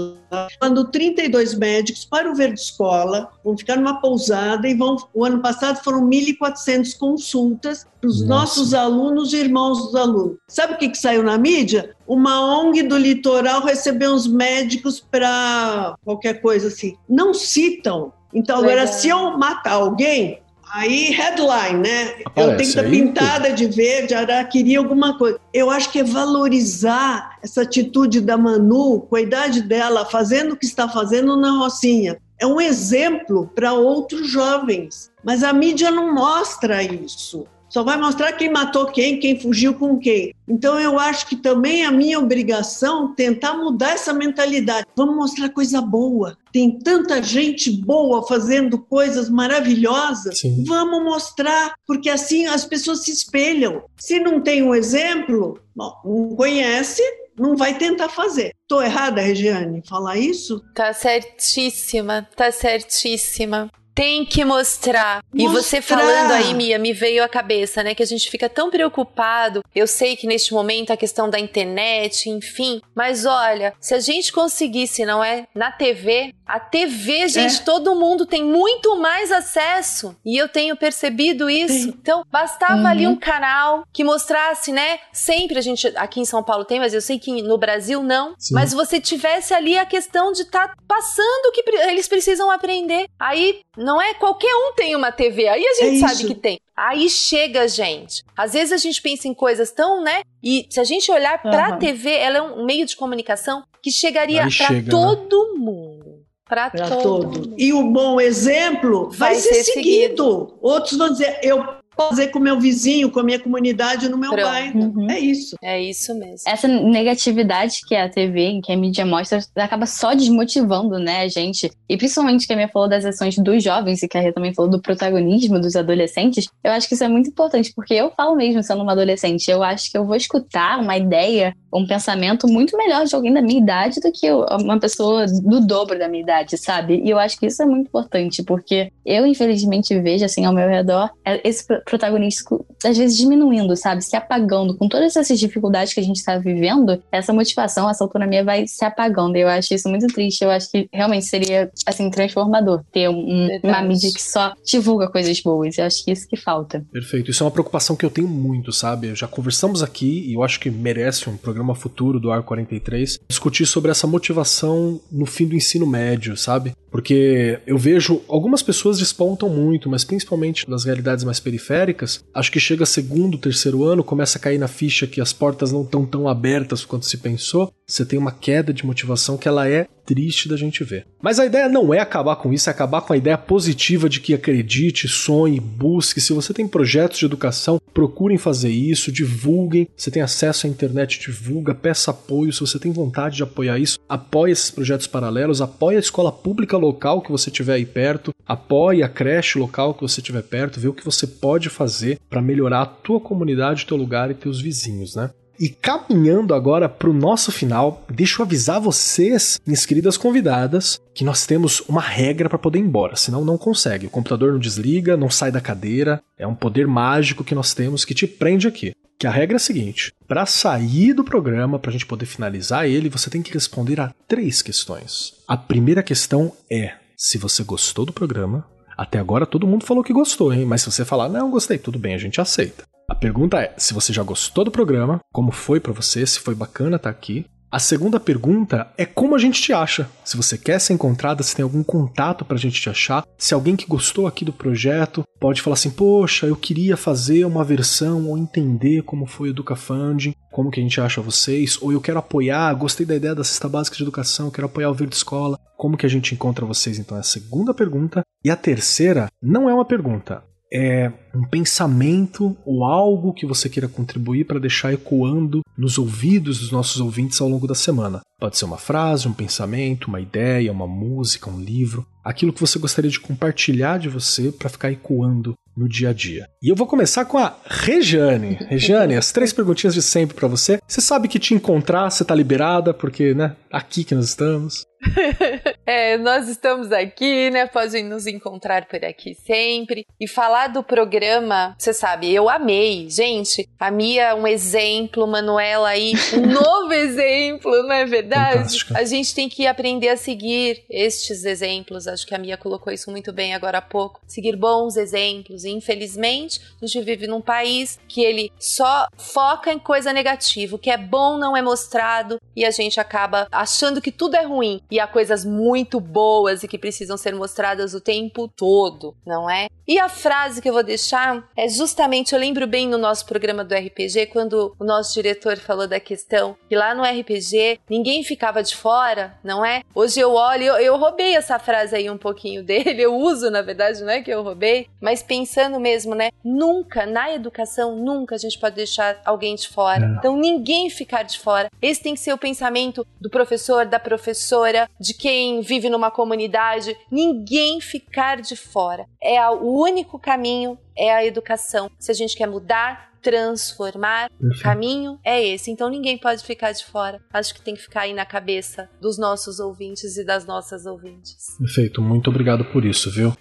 Speaker 3: Quando 32 médicos para o Verde Escola, vão ficar numa pousada e vão. O ano passado foram 1.400 consultas para os nossos alunos e irmãos dos alunos. Sabe o que, que saiu na mídia? Uma ONG do litoral recebeu uns médicos para qualquer coisa assim. Não citam. Então, agora, Legal. se eu matar alguém, Aí, headline, né? Aparece, eu tenho que estar pintada de verde, araquiri, alguma coisa. Eu acho que é valorizar essa atitude da Manu, com a idade dela, fazendo o que está fazendo na Rocinha. É um exemplo para outros jovens. Mas a mídia não mostra isso. Só vai mostrar quem matou quem, quem fugiu com quem. Então eu acho que também é a minha obrigação tentar mudar essa mentalidade. Vamos mostrar coisa boa. Tem tanta gente boa fazendo coisas maravilhosas. Sim. Vamos mostrar, porque assim as pessoas se espelham. Se não tem um exemplo, não conhece, não vai tentar fazer. Tô errada, Regiane, falar isso?
Speaker 2: Tá certíssima, tá certíssima. Tem que mostrar. mostrar. E você falando aí, Mia, me veio à cabeça, né? Que a gente fica tão preocupado. Eu sei que neste momento a questão da internet, enfim. Mas olha, se a gente conseguisse, não é? Na TV, a TV, gente, é. todo mundo tem muito mais acesso. E eu tenho percebido isso. Sim. Então, bastava uhum. ali um canal que mostrasse, né? Sempre a gente, aqui em São Paulo tem, mas eu sei que no Brasil não. Sim. Mas você tivesse ali a questão de estar tá passando o que eles precisam aprender. Aí não é qualquer um tem uma TV. Aí a gente é sabe que tem. Aí chega, gente. Às vezes a gente pensa em coisas tão, né? E se a gente olhar uhum. pra TV, ela é um meio de comunicação que chegaria para né? todo né? mundo. Para todo. todo.
Speaker 3: E o bom exemplo vai, vai ser, ser seguido. seguido. Outros vão dizer, eu fazer com o meu vizinho, com a minha comunidade no meu Pronto. bairro. Uhum. É isso.
Speaker 2: É isso mesmo.
Speaker 4: Essa negatividade que a TV, que a mídia mostra, acaba só desmotivando, né, a gente. E principalmente que a minha falou das ações dos jovens e que a Rê também falou do protagonismo dos adolescentes. Eu acho que isso é muito importante, porque eu falo mesmo sendo uma adolescente, eu acho que eu vou escutar uma ideia, um pensamento muito melhor de alguém da minha idade do que uma pessoa do dobro da minha idade, sabe? E eu acho que isso é muito importante, porque eu, infelizmente, vejo, assim, ao meu redor, é, esse protagonístico, às vezes, diminuindo, sabe? Se apagando. Com todas essas dificuldades que a gente está vivendo, essa motivação, essa autonomia vai se apagando. Eu acho isso muito triste. Eu acho que realmente seria, assim, transformador ter um, uma mídia que só divulga coisas boas. Eu acho que isso que falta.
Speaker 1: Perfeito. Isso é uma preocupação que eu tenho muito, sabe? Já conversamos aqui, e eu acho que merece um programa futuro do Ar 43, discutir sobre essa motivação no fim do ensino médio, sabe? Porque eu vejo algumas pessoas despontam muito, mas principalmente nas realidades mais periféricas, acho que chega segundo, terceiro ano, começa a cair na ficha que as portas não estão tão abertas quanto se pensou, você tem uma queda de motivação que ela é triste da gente ver. Mas a ideia não é acabar com isso, é acabar com a ideia positiva de que acredite, sonhe, busque. Se você tem projetos de educação, procurem fazer isso, divulguem. Você tem acesso à internet, divulga, peça apoio. Se você tem vontade de apoiar isso, apoie esses projetos paralelos, apoie a escola pública local que você tiver aí perto, apoie a creche local que você tiver perto, vê o que você pode fazer para melhorar a tua comunidade, teu lugar e teus vizinhos, né? E caminhando agora para o nosso final, deixa eu avisar vocês, minhas queridas convidadas, que nós temos uma regra para poder ir embora, senão não consegue. O computador não desliga, não sai da cadeira, é um poder mágico que nós temos que te prende aqui. Que a regra é a seguinte: para sair do programa, para a gente poder finalizar ele, você tem que responder a três questões. A primeira questão é se você gostou do programa. Até agora todo mundo falou que gostou, hein? Mas se você falar, não, gostei, tudo bem, a gente aceita. A pergunta é se você já gostou do programa, como foi para você, se foi bacana estar tá aqui. A segunda pergunta é como a gente te acha. Se você quer ser encontrada, se tem algum contato pra gente te achar. Se alguém que gostou aqui do projeto pode falar assim: "Poxa, eu queria fazer uma versão ou entender como foi o Educafunding, como que a gente acha vocês, ou eu quero apoiar, gostei da ideia da cesta básica de educação, quero apoiar o Verde Escola. Como que a gente encontra vocês?" Então é a segunda pergunta. E a terceira não é uma pergunta, é um pensamento ou algo que você queira contribuir para deixar ecoando nos ouvidos dos nossos ouvintes ao longo da semana. Pode ser uma frase, um pensamento, uma ideia, uma música, um livro, aquilo que você gostaria de compartilhar de você para ficar ecoando no dia a dia. E eu vou começar com a Rejane. Rejane, as três perguntinhas de sempre para você. Você sabe que te encontrar, você tá liberada, porque, né, aqui que nós estamos.
Speaker 2: é, nós estamos aqui, né? Podem nos encontrar por aqui sempre. E falar do programa, você sabe, eu amei. Gente, a Mia é um exemplo, Manuela aí, um novo exemplo, não é verdade? Fantástica. A gente tem que aprender a seguir estes exemplos. Acho que a Mia colocou isso muito bem agora há pouco. Seguir bons exemplos. E, infelizmente, a gente vive num país que ele só foca em coisa negativa. O que é bom não é mostrado e a gente acaba achando que tudo é ruim e há coisas muito boas e que precisam ser mostradas o tempo todo, não é? E a frase que eu vou deixar é justamente, eu lembro bem no nosso programa do RPG, quando o nosso diretor falou da questão que lá no RPG ninguém ficava de fora, não é? Hoje eu olho, eu, eu roubei essa frase aí um pouquinho dele, eu uso na verdade, não é que eu roubei, mas pensando mesmo, né? Nunca, na educação, nunca a gente pode deixar alguém de fora. Então ninguém ficar de fora. Esse tem que ser o pensamento do professor, da professora, de quem vive numa comunidade, ninguém ficar de fora. É o único caminho é a educação. Se a gente quer mudar, transformar, o caminho é esse. Então ninguém pode ficar de fora. Acho que tem que ficar aí na cabeça dos nossos ouvintes e das nossas ouvintes.
Speaker 1: Perfeito, muito obrigado por isso, viu?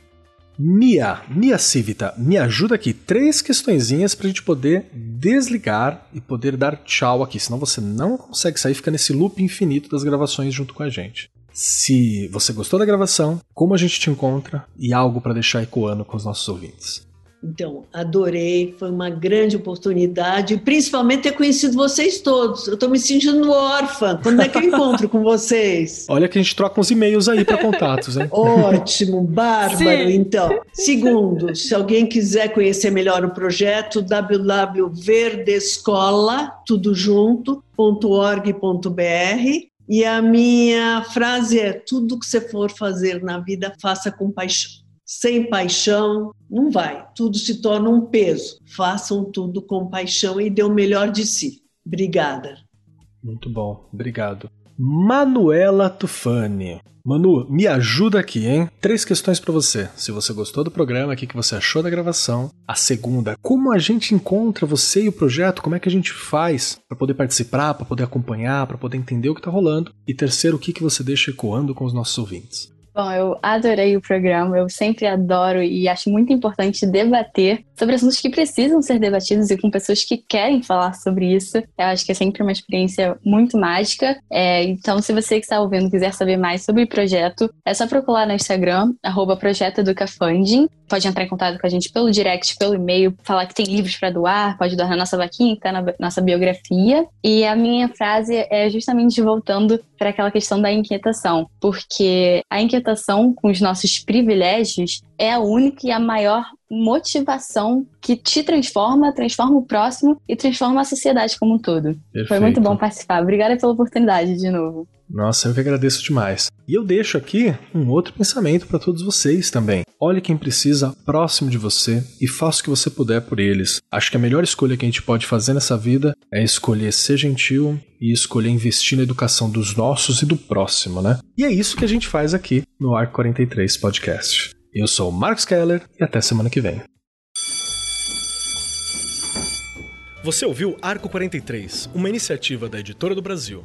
Speaker 1: Mia, Mia Civita, me ajuda aqui. Três questõezinhas pra gente poder desligar e poder dar tchau aqui. Senão você não consegue sair, fica nesse loop infinito das gravações junto com a gente. Se você gostou da gravação, como a gente te encontra e algo para deixar ecoando com os nossos ouvintes.
Speaker 3: Então, adorei, foi uma grande oportunidade, principalmente ter conhecido vocês todos. Eu estou me sentindo órfã. Quando é que eu encontro com vocês?
Speaker 1: Olha que a gente troca uns e-mails aí para contatos, hein?
Speaker 3: Ótimo, bárbaro. Sim. Então, segundo, se alguém quiser conhecer melhor o projeto, www.verdescola, tudo junto, .org.br e a minha frase é: tudo que você for fazer na vida, faça com paixão sem paixão, não vai. Tudo se torna um peso. Façam tudo com paixão e dê o melhor de si. Obrigada.
Speaker 1: Muito bom, obrigado. Manuela Tufani. Manu, me ajuda aqui, hein? Três questões para você. Se você gostou do programa, o que você achou da gravação? A segunda, como a gente encontra você e o projeto? Como é que a gente faz para poder participar, para poder acompanhar, para poder entender o que tá rolando? E terceiro, o que você deixa ecoando com os nossos ouvintes?
Speaker 4: Bom, eu adorei o programa, eu sempre adoro e acho muito importante debater sobre assuntos que precisam ser debatidos e com pessoas que querem falar sobre isso. Eu acho que é sempre uma experiência muito mágica. É, então, se você que está ouvindo quiser saber mais sobre o projeto, é só procurar no Instagram, arroba. Pode entrar em contato com a gente pelo direct, pelo e-mail, falar que tem livros para doar, pode doar na nossa vaquinha, que está na nossa biografia. E a minha frase é justamente voltando para aquela questão da inquietação, porque a inquietação com os nossos privilégios é a única e a maior motivação que te transforma, transforma o próximo e transforma a sociedade como um todo.
Speaker 1: Perfeito.
Speaker 4: Foi muito bom participar. Obrigada pela oportunidade de novo.
Speaker 1: Nossa, eu que agradeço demais. E eu deixo aqui um outro pensamento para todos vocês também. Olhe quem precisa próximo de você e faça o que você puder por eles. Acho que a melhor escolha que a gente pode fazer nessa vida é escolher ser gentil e escolher investir na educação dos nossos e do próximo, né? E é isso que a gente faz aqui no Arco 43 Podcast. Eu sou o Marcos Keller e até semana que vem. Você ouviu Arco 43, uma iniciativa da Editora do Brasil.